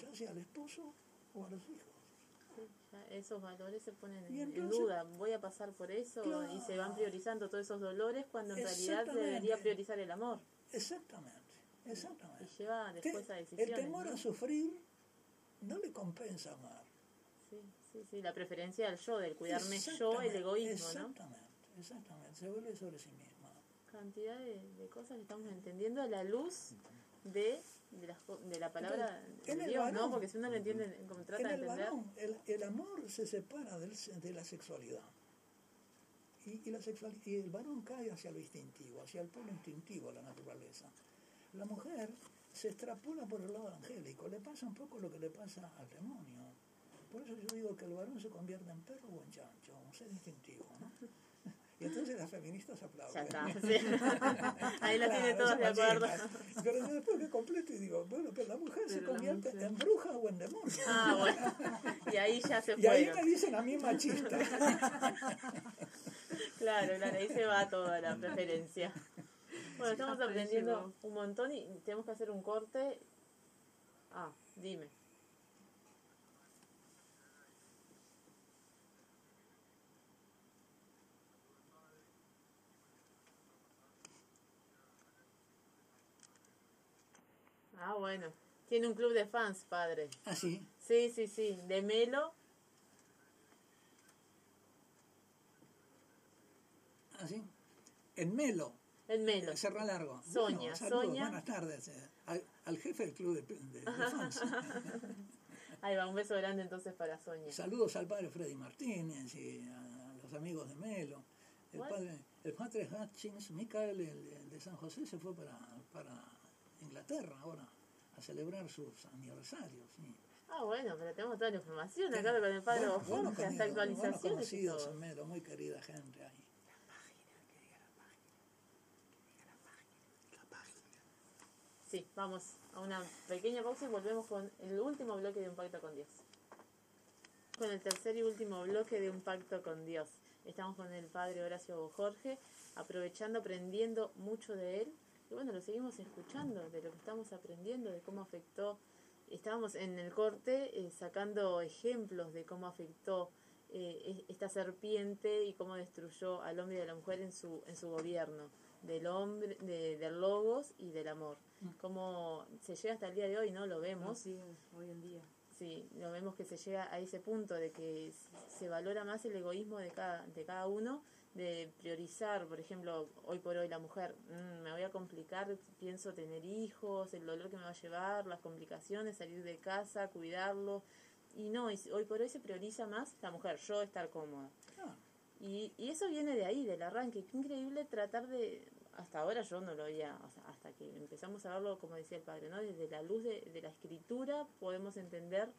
ya sea al esposo o a los hijos. Sí, ya esos valores se ponen en, duda. Voy a pasar por eso y se van priorizando todos esos dolores cuando en realidad se debería priorizar el amor. Exactamente, Y exactamente. lleva después Te- a el decisiones. temor ¿no? a sufrir no le compensa amar. Sí, sí, sí, la preferencia del yo, del cuidarme yo, el Exactamente, egoísmo, ¿no? Exactamente, exactamente, se vuelve sobre sí misma. Cantidad de, de cosas que estamos entendiendo a la luz de, de, las de la palabra en de el Dios, ¿no? varón- Porque si uno lo entiende, como trata En de entender, varón, el, el amor se separa del de la sexualidad. Y, y la sexual, y el varón cae hacia lo instintivo, hacia el polo instintivo, la naturaleza. La mujer se extrapola por el lado angélico, le pasa un poco lo que le pasa al demonio. Por eso yo digo que el varón se convierte en perro o en chancho, un ser instintivo, ¿no? Y entonces las feministas aplauden. ya está. sí. Ahí la tiene Claro, todos de esas acuerdo. Pero yo después me completo y digo, bueno, pero la mujer se Pero convierte mujer- en bruja o en demonio. Ah, bueno. Y ahí ya se Y ahí me dicen a mí machista. Claro, claro, ahí se va toda la preferencia. Bueno, estamos aprendiendo un montón y tenemos que hacer un corte. Ah, dime. Ah, bueno. Tiene un club de fans, padre. Así. Sí, sí, sí. De Melo. Así. En Melo, El Melo. Cerra Largo. Soña, Bueno, saludos, Soña. Buenas tardes. eh, Al, al jefe del club de, de- de fans. Ahí va, un beso grande entonces para Soña. Saludos al padre Freddy Martínez y a los amigos de Melo. El padre, el padre Hutchins, Michael, el, el de San José, se fue para, para Inglaterra ahora a celebrar sus aniversarios. sí. Ah, bueno, pero tenemos toda la información acá con el padre Bueno, Jorge, hasta actualizaciones y conocidos Melo, muy querida gente ahí. Sí, vamos a una pequeña pausa y volvemos con el último bloque de Un Pacto con Dios. Con el tercer y último bloque de Un Pacto con Dios. Estamos con el padre Horacio Jorge, aprovechando, aprendiendo mucho de él. Y bueno, lo seguimos escuchando, de lo que estamos aprendiendo, de cómo afectó. Estábamos en el corte eh, sacando ejemplos de cómo afectó eh, es- esta serpiente y cómo destruyó al hombre y a la mujer en su, en su gobierno, del hombre, de, del logos y del amor. Cómo se llega hasta el día de hoy, ¿no? Lo vemos. Es, hoy en día. Sí, lo vemos que se llega a ese punto de que se valora más el egoísmo de cada, de cada uno, de priorizar, por ejemplo, hoy por hoy la mujer, "Mm, me voy a complicar, pienso tener hijos, el dolor que me va a llevar, las complicaciones, salir de casa, cuidarlo. Y no, hoy por hoy se prioriza más la mujer, yo estar cómoda. Ah, Y, y eso viene de ahí, del arranque. Qué increíble tratar de... Hasta ahora yo no lo veía, o sea, hasta que empezamos a verlo, como decía el padre, ¿no? Desde la luz de, de la escritura podemos entender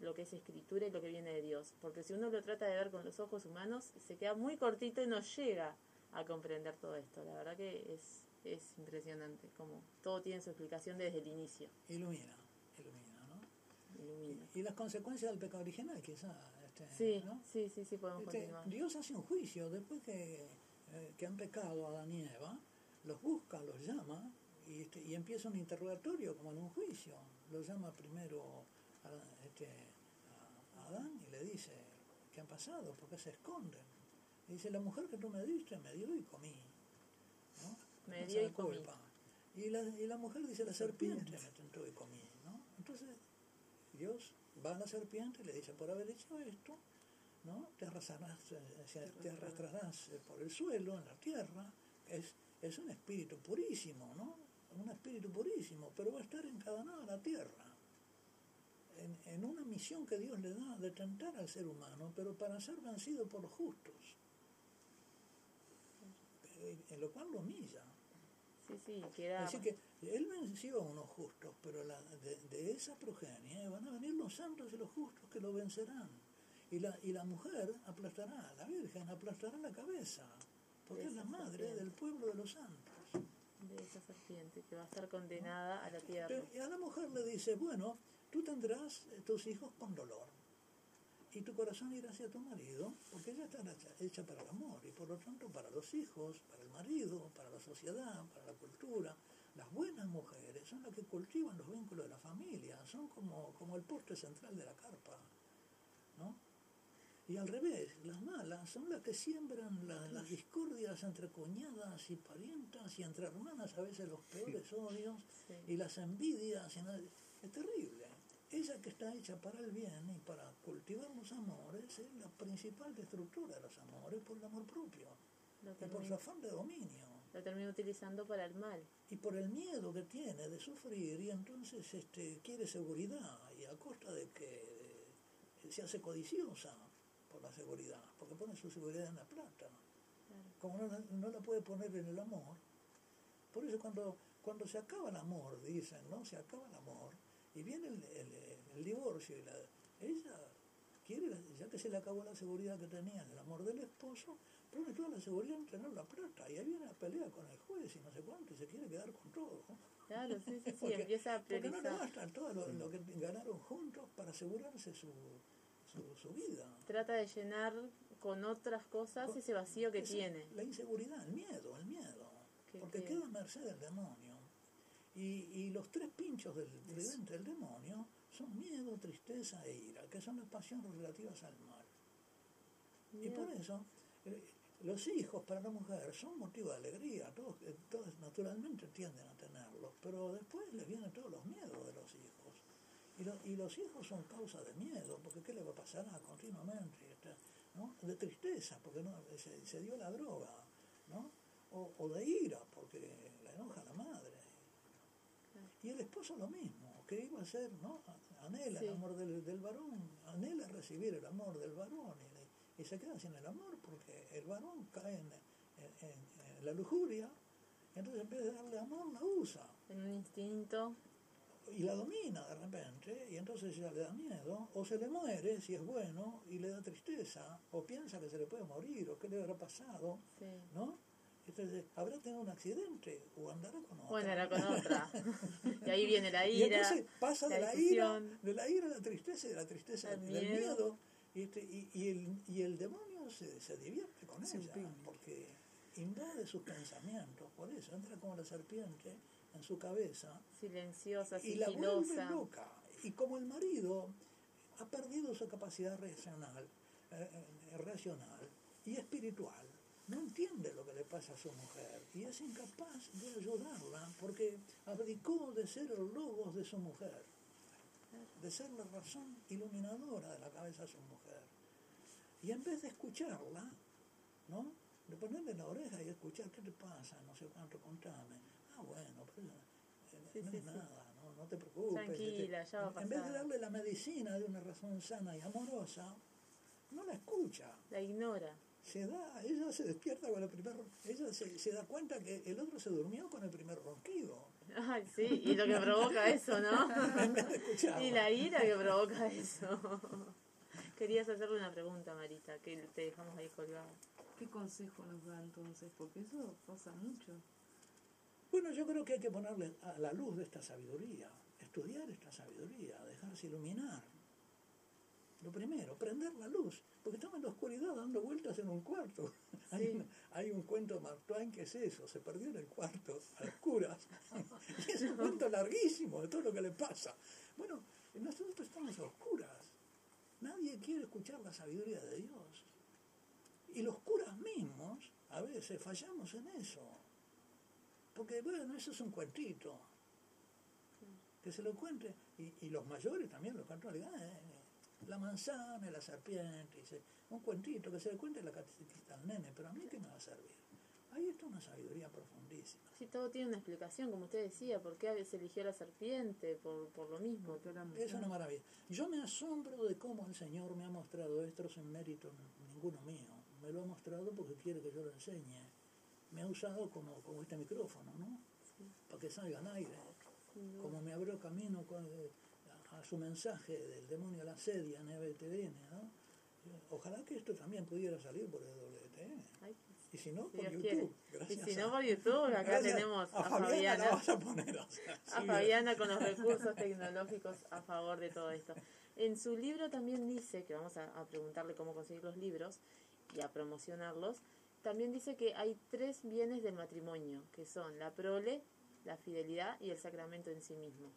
lo que es escritura y lo que viene de Dios. Porque si uno lo trata de ver con los ojos humanos, se queda muy cortito y no llega a comprender todo esto. La verdad que es, es impresionante, como todo tiene su explicación desde el inicio. Ilumina, ilumina, ¿no? Ilumina. Y las consecuencias del pecado original, quizá. Este, Sí, ¿no? sí, sí, sí, podemos Este, continuar. Dios hace un juicio después que, eh, que han pecado Adán y Eva, los busca, los llama y, este, y empieza un interrogatorio como en un juicio. Lo llama primero a, este, a- a Adán y le dice, ¿qué ha pasado? ¿Por qué se esconden? Y dice, la mujer que tú me diste me dio y comí. ¿no? Me dio y comí. Y la, y la mujer dice, la serpiente me tentó y comí. ¿no? Entonces Dios va a la serpiente y le dice, por haber hecho esto, ¿no? te, arrastrarás, eh, eh, te arrastrarás eh, por el suelo, en la tierra. Es, es un espíritu purísimo, ¿no? Un espíritu purísimo, pero va a estar encadenado a la tierra. En, en una misión que Dios le da de tentar al ser humano, pero para ser vencido por los justos. Eh, En lo cual lo humilla. Sí, sí, queda... Así que él venció a unos justos, pero la- de, de esa progenie van a venir los santos y los justos que lo vencerán. Y la, y la mujer aplastará, la Virgen aplastará la cabeza, porque es la madre serpiente. del pueblo de los santos. de esa serpiente que va a estar condenada a la tierra. Pero- y a la mujer le dice, bueno, tú tendrás tus hijos con dolor. Y tu corazón irá hacia tu marido, porque ella está hecha, hecha para el amor, y por lo tanto para los hijos, para el marido, para la sociedad, para la cultura. Las buenas mujeres son las que cultivan los vínculos de la familia, son como, como el poste central de la carpa. ¿no? Y al revés, las malas son las que siembran la- las discordias entre cuñadas y parientas y entre hermanas, a veces los peores odios Sí. y las envidias. y no- es terrible. Ella que está hecha para el bien y para cultivar los amores es la principal destructora de los amores por el amor propio y por su afán de dominio lo termina utilizando para el mal. y por el miedo que tiene de sufrir y entonces este, quiere seguridad y a costa de que eh, se hace codiciosa por la seguridad, porque pone su seguridad en la plata. Claro. Como no, la- no la puede poner en el amor, por eso cuando, cuando se acaba el amor, dicen, ¿no? Se acaba el amor y viene el, el- el divorcio y la, ella quiere, ya que se le acabó la seguridad que tenía en el amor del esposo, pone toda la seguridad en tener la plata y ahí viene la pelea con el juez y no sé cuánto y se quiere quedar con todo. Claro, sí, sí, sí, Porque- empieza a Porque no le priorizar. basta todo lo, lo que ganaron juntos para asegurarse su, su, su vida. Trata de llenar con otras cosas ese vacío que tiene. La inseguridad, el miedo, el miedo. Que- porque que- queda a merced del demonio. Y, y los tres pinchos del tridente del demonio son miedo, tristeza e ira, que son las pasiones relativas al mal. Y por eso, eh, los hijos para la mujer son motivo de alegría, todos, eh, todos naturalmente tienden a tenerlos, pero después les vienen todos los miedos de los hijos. Y, lo- y los hijos son causa de miedo, porque ¿qué le va a pasar a continuamente? ¿no? De tristeza, porque no, se, se dio la droga, ¿no? O, o de ira, porque la enoja la madre. Y el esposo lo mismo, que iba a ser, ¿no? Anhela Sí. el amor del, del varón, anhela recibir el amor del varón y, y se queda sin el amor porque el varón cae en, en- en- en la lujuria, entonces en vez de darle amor la usa En un instinto. y la domina de repente y entonces ya le da miedo o se le muere si es bueno y le da tristeza o piensa que se le puede morir o qué le habrá pasado, Sí. ¿no? Entonces, habrá tenido un accidente o andará con otra. Bueno, era con otra. y ahí viene la Y ira. entonces pasa de la la ira, de la ira a la tristeza y de la tristeza Al del miedo. miedo. Y, este- y, y el, y el demonio se, se divierte con ella, Serpiente. porque invade sus pensamientos, por eso entra como la serpiente en su cabeza Silenciosa, y la vuelve loca. Y como el marido ha perdido su capacidad racional, eh, eh, racional y espiritual, no entiende lo que le pasa a su mujer y es incapaz de ayudarla porque abdicó de ser el logos de su mujer, de ser la razón iluminadora de la cabeza de su mujer. Y en vez de escucharla, ¿no? De ponerle la oreja y escuchar qué te pasa, no sé cuánto, contame. Ah, bueno, pero eh, Sí, no sí, es sí. nada, no, no te preocupes. Tranquila, ya va a en- En vez de pasar. darle la medicina de una razón sana y amorosa, no la escucha. La ignora. Se da, ella se despierta con el primer, ella se, se da cuenta que el otro se durmió con el primer ronquido. Ay, sí, y lo que provoca eso, ¿no? Y la ira que provoca eso. Querías hacerle una pregunta, Marita, que te dejamos ahí colgada. ¿Qué consejo nos da entonces? Porque eso pasa mucho. Bueno, yo creo que hay que ponerle a la luz de esta sabiduría, estudiar esta sabiduría, dejarse iluminar. Lo primero, prender la luz, porque estamos en la oscuridad dando vueltas en un cuarto. Hay, un, hay un cuento de Mark Twain que es eso, se perdió en el cuarto, a oscuras. y es un cuento larguísimo de todo lo que le pasa. Bueno, nosotros estamos a oscuras. Nadie quiere escuchar la sabiduría de Dios. Y los curas mismos, a veces, fallamos en eso. Porque, bueno, eso es un cuentito. Que se lo cuente. Y, y los mayores también, los católicos, eh, la manzana y la serpiente. dice, un cuentito que se le cuente la catequista al nene, pero a mí qué me va a servir. Ahí está una sabiduría profundísima. Sí, todo tiene una explicación, como usted decía, por qué a veces eligió la serpiente, por, por lo mismo. Porque era Es una maravilla. Yo me asombro de cómo el Señor me ha mostrado esto sin mérito ninguno mío. Me lo ha mostrado porque quiere que yo lo enseñe. Me ha usado como, como este micrófono, ¿no? Para que salga al aire. Como me abrió camino con- a, su mensaje del demonio a la sedia en EBTN, ¿no? Ojalá que esto también pudiera salir por el WTN. Ay, Y si no, por Dios YouTube. Y si a- no, por YouTube, acá tenemos a a Fabiana. Fabiana. la vas a poner, o sea, a sí, Fabiana con los recursos tecnológicos a favor de todo esto. En su libro también dice, que vamos a, a preguntarle cómo conseguir los libros y a promocionarlos, también dice que hay tres bienes del matrimonio, que son la prole, la fidelidad y el sacramento en sí mismo.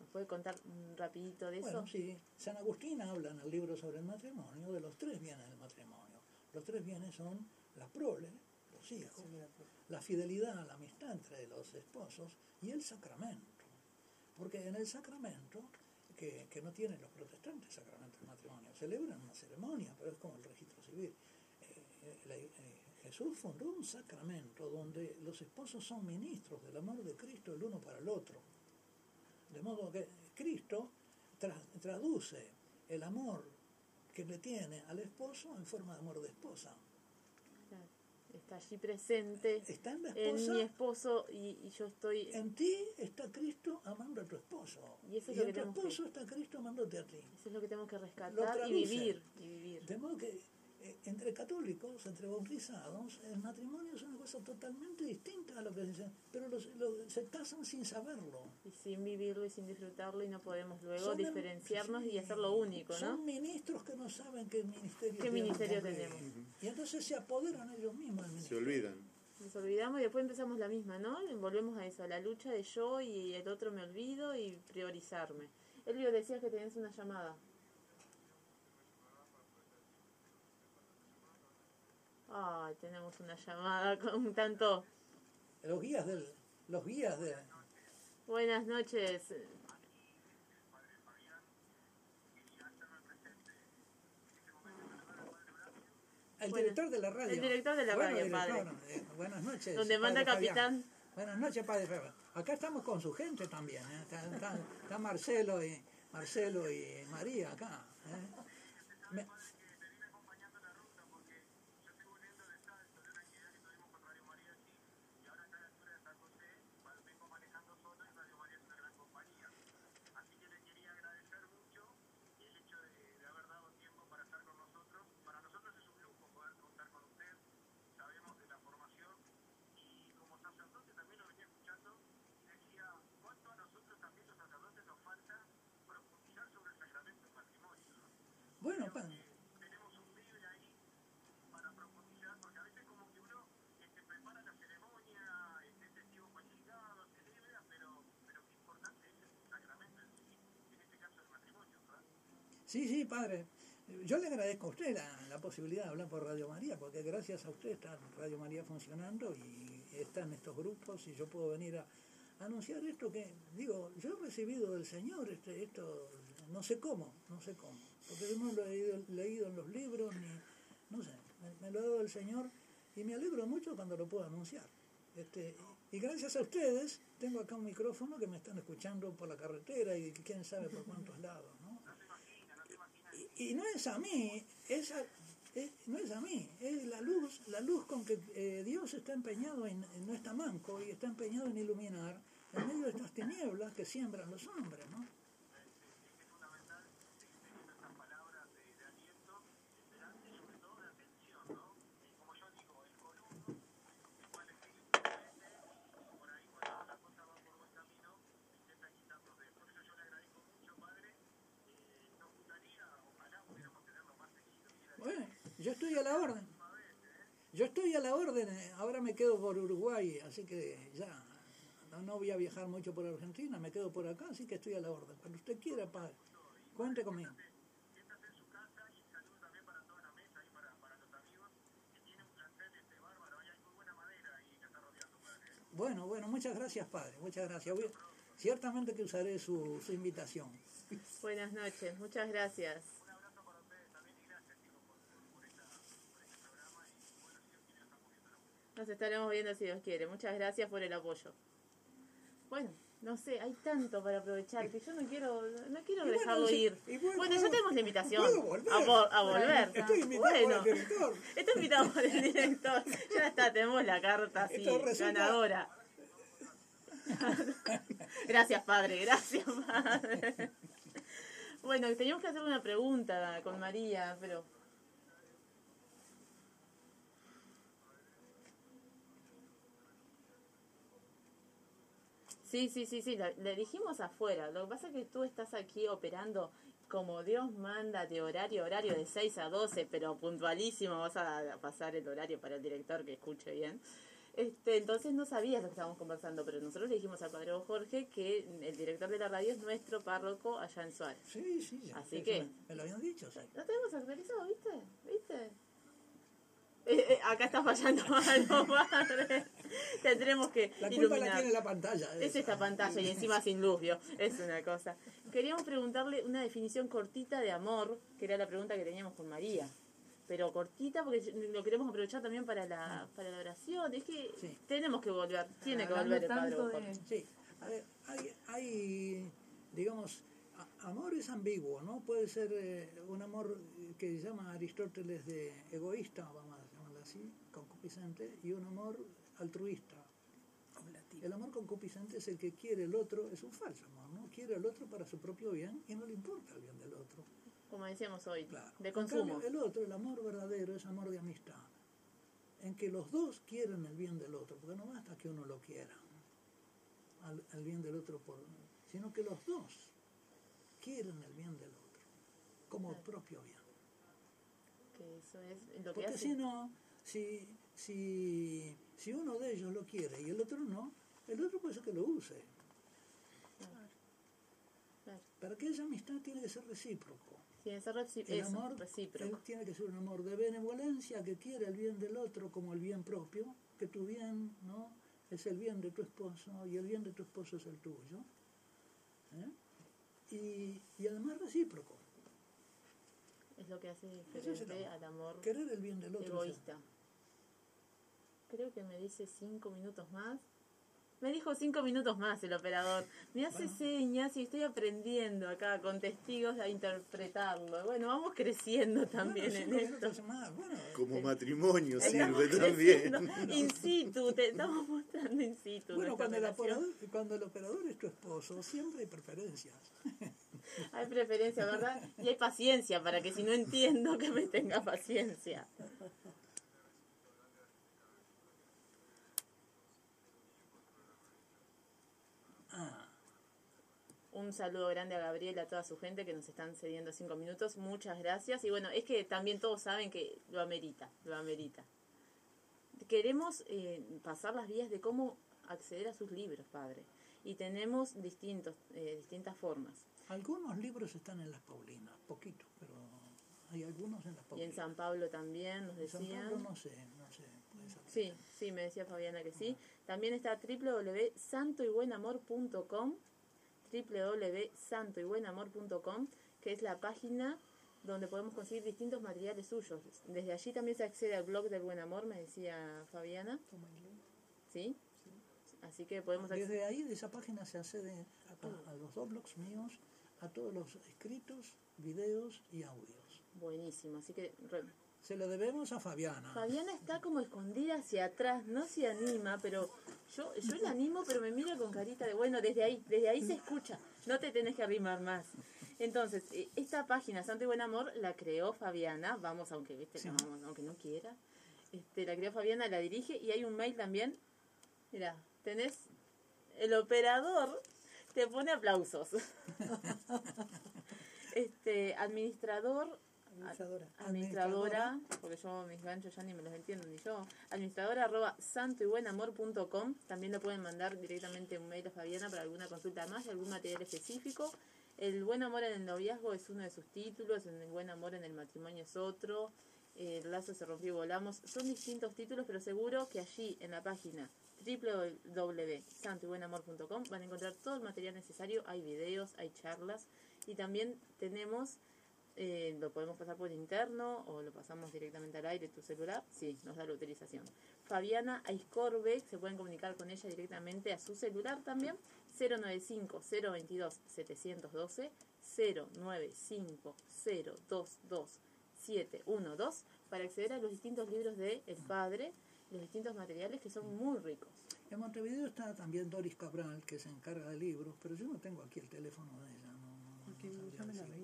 ¿Nos puede contar un rapidito de eso? Bueno, sí, San Agustín habla en el libro sobre el matrimonio de los tres bienes del matrimonio. Los tres bienes son la prole, los hijos, la fidelidad, la amistad entre los esposos y el sacramento. Porque en el sacramento, que, que no tienen los protestantes sacramento del matrimonio, celebran una ceremonia, pero es como el registro civil. Eh, eh, la- eh, Jesús fundó un sacramento donde los esposos son ministros del amor de Cristo el uno para el otro. De modo que Cristo tra- traduce el amor que le tiene al esposo en forma de amor de esposa. Está allí presente Está en la en esposa, mi esposo y, y yo estoy... en ti está Cristo amando a tu esposo. Y eso es y lo que en tu tenemos que- esposo está Cristo amándote a ti. Eso es lo que tenemos que rescatar y vivir. Y vivir. De modo que entre católicos, entre bautizados, el matrimonio es una cosa totalmente distinta a lo que dicen, pero los, los- se casan sin saberlo. Y sin vivirlo y sin disfrutarlo y no podemos luego Son diferenciarnos sí, y hacerlo único, Son ¿no? ministros que no saben qué ministerio, ¿Qué ministerio tenemos? Y entonces se apoderan ellos mismos del Se olvidan. Nos olvidamos y después empezamos la misma, ¿no? Volvemos a eso, a la lucha de yo y el otro me olvido y priorizarme. Elvio, decías que tenés una llamada. Ay, tenemos una llamada con tanto... Los guías del, los guías de, Buenas noches. el Buenas- director de la radio. el director de la Bueno, radio, director, padre. eh, buenas noches. Donde manda capitán. Fabián. Buenas noches, padre Fabián. Acá estamos con su gente también. ¿eh? Está, está- está Marcelo y Marcelo y María acá. ¿eh? Me- Bueno, pa- Sí, sí, padre. Yo le agradezco a usted la, la posibilidad de hablar por Radio María, porque gracias a usted está Radio María funcionando y están estos grupos y yo puedo venir a anunciar esto que, digo, yo he recibido del Señor este, esto, no sé cómo, no sé cómo, porque no lo he leído, leído en los libros, ni, no sé, me, me lo ha dado el Señor y me alegro mucho cuando lo puedo anunciar. Este, y gracias a ustedes tengo acá un micrófono que me están escuchando por la carretera y quién sabe por cuántos lados, ¿no? Y, no es a mí, es no es a mí, es la luz, la luz con que eh, Dios está empeñado en, en- no está manco y está empeñado en iluminar en medio de estas tinieblas que siembran los hombres, ¿no? Bueno, yo estoy a la orden. Yo estoy a la orden. eh, Ahora me quedo por Uruguay, así que ya no, no voy a viajar mucho por Argentina, me quedo por acá, así que estoy a la orden. Cuando usted quiera, padre, cuente conmigo. Bueno, bueno, muchas gracias, padre, muchas gracias. Ciertamente que usaré su, su invitación. Buenas noches, muchas gracias. Nos estaremos viendo si Dios quiere. Muchas gracias por el apoyo. Bueno, no sé, hay tanto para aprovechar que yo no quiero, no quiero dejarlo ir. bueno, ya tenemos la invitación volver. a, vo- a volver. Estoy invitado bueno, por el director. Estoy invitado por el director. Ya está, tenemos la carta así, ganadora. gracias, padre, gracias, padre. Bueno, teníamos que hacer una pregunta con María, pero... Sí, sí, sí, sí, le dijimos afuera. Lo que pasa es que tú estás aquí operando como Dios manda de horario, horario de 6 a 12, pero puntualísimo. Vas a pasar el horario para el director que escuche bien. Este, entonces no sabías lo que estábamos conversando, pero nosotros le dijimos al padre Jorge que el director de la radio es nuestro párroco allá en Suárez. Sí, sí, ya, Así que- Me, me lo habían dicho, sí. Lo tenemos actualizado, ¿viste? ¿Viste? Eh, eh, acá está fallando algo, padre. Tendremos que La culpa iluminar. la tiene la pantalla. Es esta pantalla y encima sin luz, ¿vio? Es una cosa. Queríamos preguntarle una definición cortita de amor, que era la pregunta que teníamos con María. Pero cortita porque lo queremos aprovechar también para la, para la oración. Es que Sí. tenemos que volver, tiene que volver el Padre de- Sí, a ver, hay, hay, digamos, amor es ambiguo, ¿no? Puede ser eh, un amor que llama Aristóteles de egoísta, vamos a llamarlo así, concupiscente, y un amor altruista. El amor concupiscente es el que quiere el otro, es un falso amor, ¿no? Quiere el otro para su propio bien y no le importa el bien del otro. Como decíamos hoy, Claro. de consumo. cambio, el otro, el amor verdadero, es amor de amistad, en que los dos quieren el bien del otro, porque no basta que uno lo quiera, al, al bien del otro, por, sino que los dos quieren el bien del otro, como Claro. propio bien. Que eso es lo que Porque hace. si no, si, si, si uno de ellos lo quiere y el otro no, el otro puede ser que lo use. Para que esa amistad tiene que ser recíproco. Tiene que ser El amor recíproco. él tiene que ser un amor de benevolencia que quiere el bien del otro como el bien propio, que tu bien no es el bien de tu esposo y el bien de tu esposo es el tuyo. ¿eh? Y, y además recíproco, Es lo que hace es diferente amor. al amor querer el bien del otro. egoísta. Creo que me dice cinco minutos más. Me dijo cinco minutos más el operador. Me hace Bueno. señas y estoy aprendiendo acá con testigos a interpretarlo. Bueno, vamos creciendo Bueno, también cinco en esto. minutos más, bueno, Como matrimonio sirve también. in situ, te estamos mostrando in situ. bueno cuando, el operador, cuando el operador es tu esposo, siempre hay preferencias. Hay preferencia, ¿verdad? Y hay paciencia para que si no entiendo que me tenga paciencia. Un saludo grande a Gabriel, a toda su gente que nos están cediendo cinco minutos. Muchas gracias. Y bueno, es que también todos saben que lo amerita, lo amerita. Queremos eh, pasar las vías de cómo acceder a sus libros, padre. Y tenemos distintos, eh, distintas formas. algunos libros están en las Paulinas, poquitos, pero hay algunos en las Y Paulinas. en San Pablo también nos En San decían. Pablo no sé, no sé. Sí, sí, me decía Fabiana que sí. También está www.santoybuenamor.com www.santoybuenamor.com que es la página donde podemos conseguir distintos materiales suyos. Desde allí también se accede al blog del Buen Amor, me decía Fabiana. ¿Sí? Así que podemos. Desde ahí, de esa página, se accede a, a los dos blogs míos, a todos los escritos, videos y audios. Buenísimo, así que re- Se lo debemos a Fabiana. Fabiana está como escondida hacia atrás, no se anima, pero yo, yo la animo, pero me mira con carita de, bueno, desde ahí, desde ahí se escucha, no te tenés que arrimar más. Entonces, eh, esta página, Santo y Buen Amor, la creó Fabiana, vamos, aunque, viste, Sí. vamos, aunque no quiera, este, la creó Fabiana, la dirige, y hay un mail también, mira, tenés, el operador te pone aplausos. este, administrador, Administradora. administradora, porque yo mis ganchos ya ni me los entiendo ni yo, administradora arroba santo y buen amor.com, también le pueden mandar directamente un mail a Fabiana para alguna consulta más y algún material específico. El buen amor en el noviazgo es uno de sus títulos, el buen amor en el matrimonio es otro, el lazo se rompió y volamos, son distintos títulos, pero seguro que allí en la página www.santoybuenamor.com van a encontrar todo el material necesario, hay videos, hay charlas. Y también tenemos eh, lo podemos pasar por interno o lo pasamos directamente al aire tu celular, sí, nos da la utilización. Fabiana Aiscorbe, se pueden comunicar con ella directamente a su celular también, 095-022-712, 095-022-712, para acceder a los distintos libros de El Padre, los distintos materiales que son muy ricos. En Montevideo está también Doris Cabral, que se encarga de libros, pero yo no tengo aquí el teléfono de ella.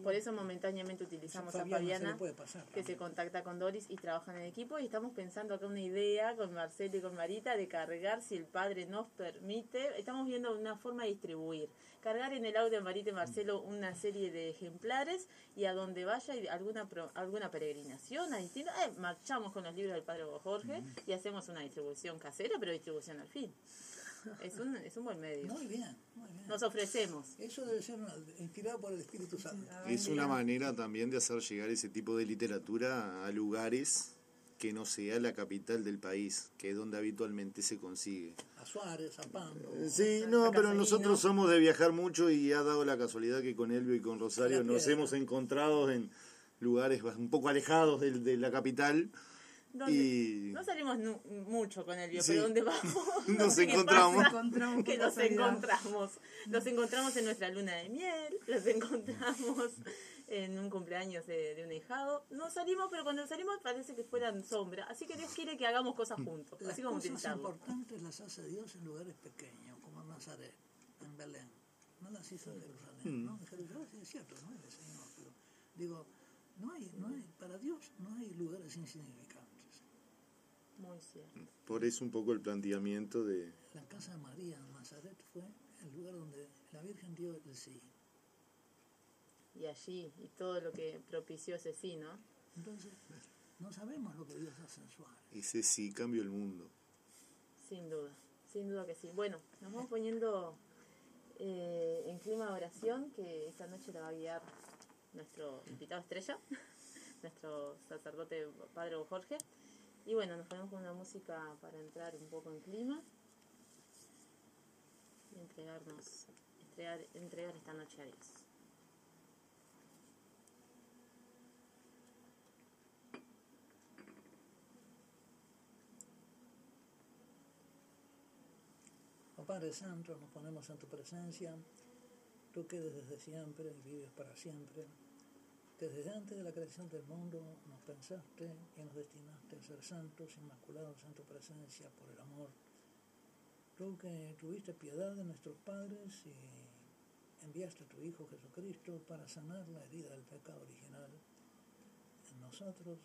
Por eso momentáneamente utilizamos a Fabiana se Fabiana. le puede pasar. que se contacta con Doris y trabajan en equipo y estamos pensando acá una idea con Marcelo y con Marita de cargar si el padre nos permite, estamos viendo una forma de distribuir, cargar en el audio de Marita y Marcelo una serie de ejemplares y a donde vaya alguna pro- alguna peregrinación a eh, marchamos con los libros del padre Jorge y hacemos una distribución casera pero distribución al fin. Es un, es un buen medio. Muy bien, muy bien. Nos ofrecemos. Eso debe ser una- inspirado por el Espíritu Santo. Es una manera también de hacer llegar ese tipo de literatura a lugares que no sea la capital del país, que es donde habitualmente se consigue. A Suárez, a Pando. Sí, no, pero nosotros somos de viajar mucho y ha dado la casualidad que con Elvio y con Rosario nos hemos encontrado en lugares un poco alejados del- de, la capital Donde- y No salimos nu- mucho con el Sí. pero donde vamos Nos no sé qué encontramos. pasa, Encontramos que nos encontramos. Los encontramos en nuestra luna de miel, los encontramos en un cumpleaños de, de un hijado. No salimos, pero cuando salimos parece que fueran sombra. Así que Dios quiere que hagamos cosas juntos, Las así como cosas importantes las hace Dios en lugares pequeños, como en Nazaret, en Belén. No las hizo en Jerusalén, ¿no? En Jerusalén sí es cierto, no es el Señor, pero digo, no hay, no hay, para Dios no hay lugares insignificantes. Muy cierto. por eso un poco el planteamiento de La casa de María en Nazaret fue el lugar donde la Virgen dio el sí. Y allí, y todo lo que propició ese sí, ¿no? Entonces, no sabemos lo que Dios hace en Suárez. ese sí cambio el mundo. Sin duda, sin duda que sí. Bueno, nos vamos poniendo eh, en clima de oración, que esta noche la va a guiar nuestro invitado estrella, nuestro sacerdote padre Jorge. Y bueno, nos ponemos con una música para entrar un poco en clima. Y entregarnos, entregar, entregar esta noche a Dios. Oh Padre Santo, nos ponemos en tu presencia, tú que desde siempre y vives para siempre, desde antes de la creación del mundo nos pensaste y nos destinaste a ser santos, inmaculados en tu presencia por el amor. Tú que tuviste piedad de nuestros padres y enviaste a tu Hijo Jesucristo para sanar la herida del pecado original en nosotros.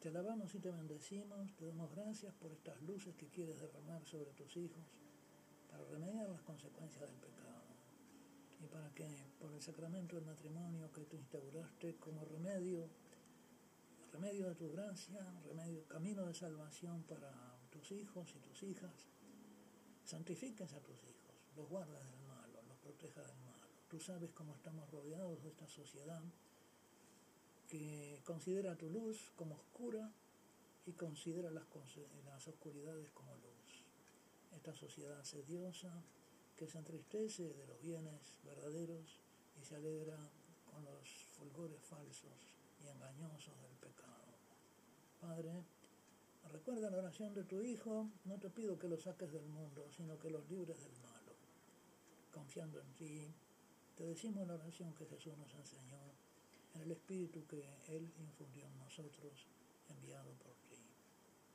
Te alabamos y te bendecimos, te damos gracias por estas luces que quieres derramar sobre tus hijos para remediar las consecuencias del pecado y para que por el sacramento del matrimonio que tú instauraste como remedio, remedio de tu gracia, remedio, camino de salvación para tus hijos y tus hijas, santifiques a tus hijos, los guardas del malo, los protejas del malo. Tú sabes cómo estamos rodeados de esta sociedad que considera tu luz como oscura y considera las, las oscuridades como luz. Esta sociedad sediosa que se entristece de los bienes verdaderos y se alegra con los fulgores falsos y engañosos del pecado. Padre, recuerda la oración de tu Hijo, no te pido que los saques del mundo, sino que los libres del malo. Confiando en ti, te decimos la oración que Jesús nos enseñó. en el espíritu que Él infundió en nosotros, enviado por.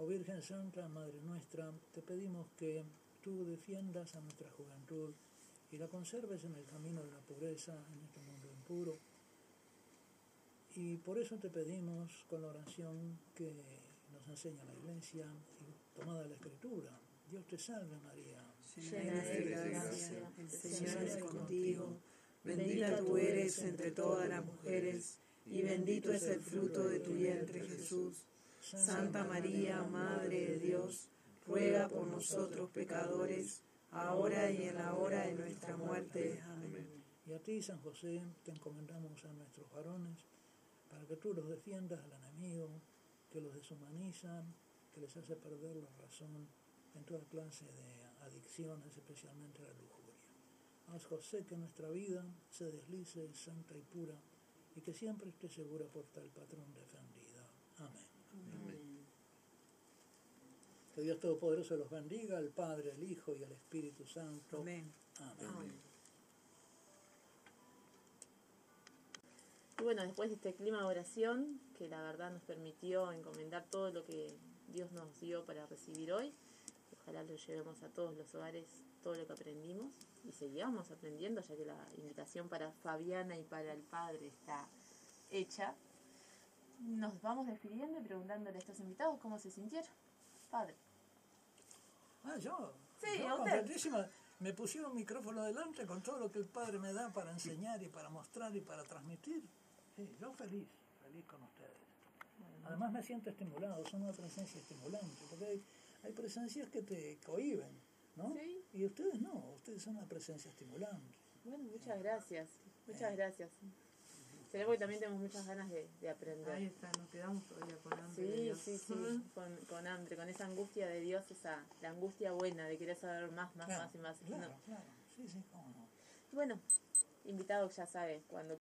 Oh Virgen Santa, Madre nuestra, te pedimos que tú defiendas a nuestra juventud y la conserves en el camino de la pobreza en este mundo impuro. Y por eso te pedimos con la oración que nos enseña la Iglesia y tomada la Escritura. Dios te salve María. Llena eres de gracia, el Señor es contigo. Bendita tú eres entre todas las mujeres, y bendito es el fruto de tu vientre Jesús. Santa María, Madre de Dios, ruega por nosotros pecadores, ahora y en la hora de nuestra muerte. Amén. Y a ti, San José, te encomendamos a nuestros varones para que tú los defiendas al enemigo, que los deshumaniza, que les hace perder la razón en toda clase de adicciones, especialmente la lujuria. Haz, José, que nuestra vida se deslice santa y pura y que siempre esté segura por tal patrón defendida. Amén. Que Dios Todopoderoso los bendiga, el Padre, el Hijo y el Espíritu Santo. Amén. Amén. Y bueno, después de este clima de oración, que la verdad nos permitió encomendar todo lo que Dios nos dio para recibir hoy, ojalá lo llevemos a todos los hogares, todo lo que aprendimos, y seguíamos aprendiendo, ya que la invitación para Fabiana y para el Padre está hecha. Nos vamos despidiendo y preguntándole a estos invitados cómo se sintieron. Padre. Ah, yo. Sí, yo usted. Me pusieron un micrófono delante con todo lo que el Padre me da para enseñar y para mostrar y para transmitir. Sí, yo feliz, feliz con ustedes. Además me siento estimulado, son una presencia estimulante, porque hay, hay presencias que te cohiben, ¿no? Sí. Y ustedes no, ustedes son una presencia estimulante. Bueno, muchas gracias. Muchas gracias. Será porque también tenemos muchas ganas de, de aprender. Ahí está, nos quedamos todavía con hambre. de Sí, Dios. sí, sí, con, con hambre, con esa angustia de Dios, esa, la angustia buena de querer saber más, más, Claro, más y más. Claro, No. claro, sí, sí, cómo no. Bueno, invitado ya sabe, cuando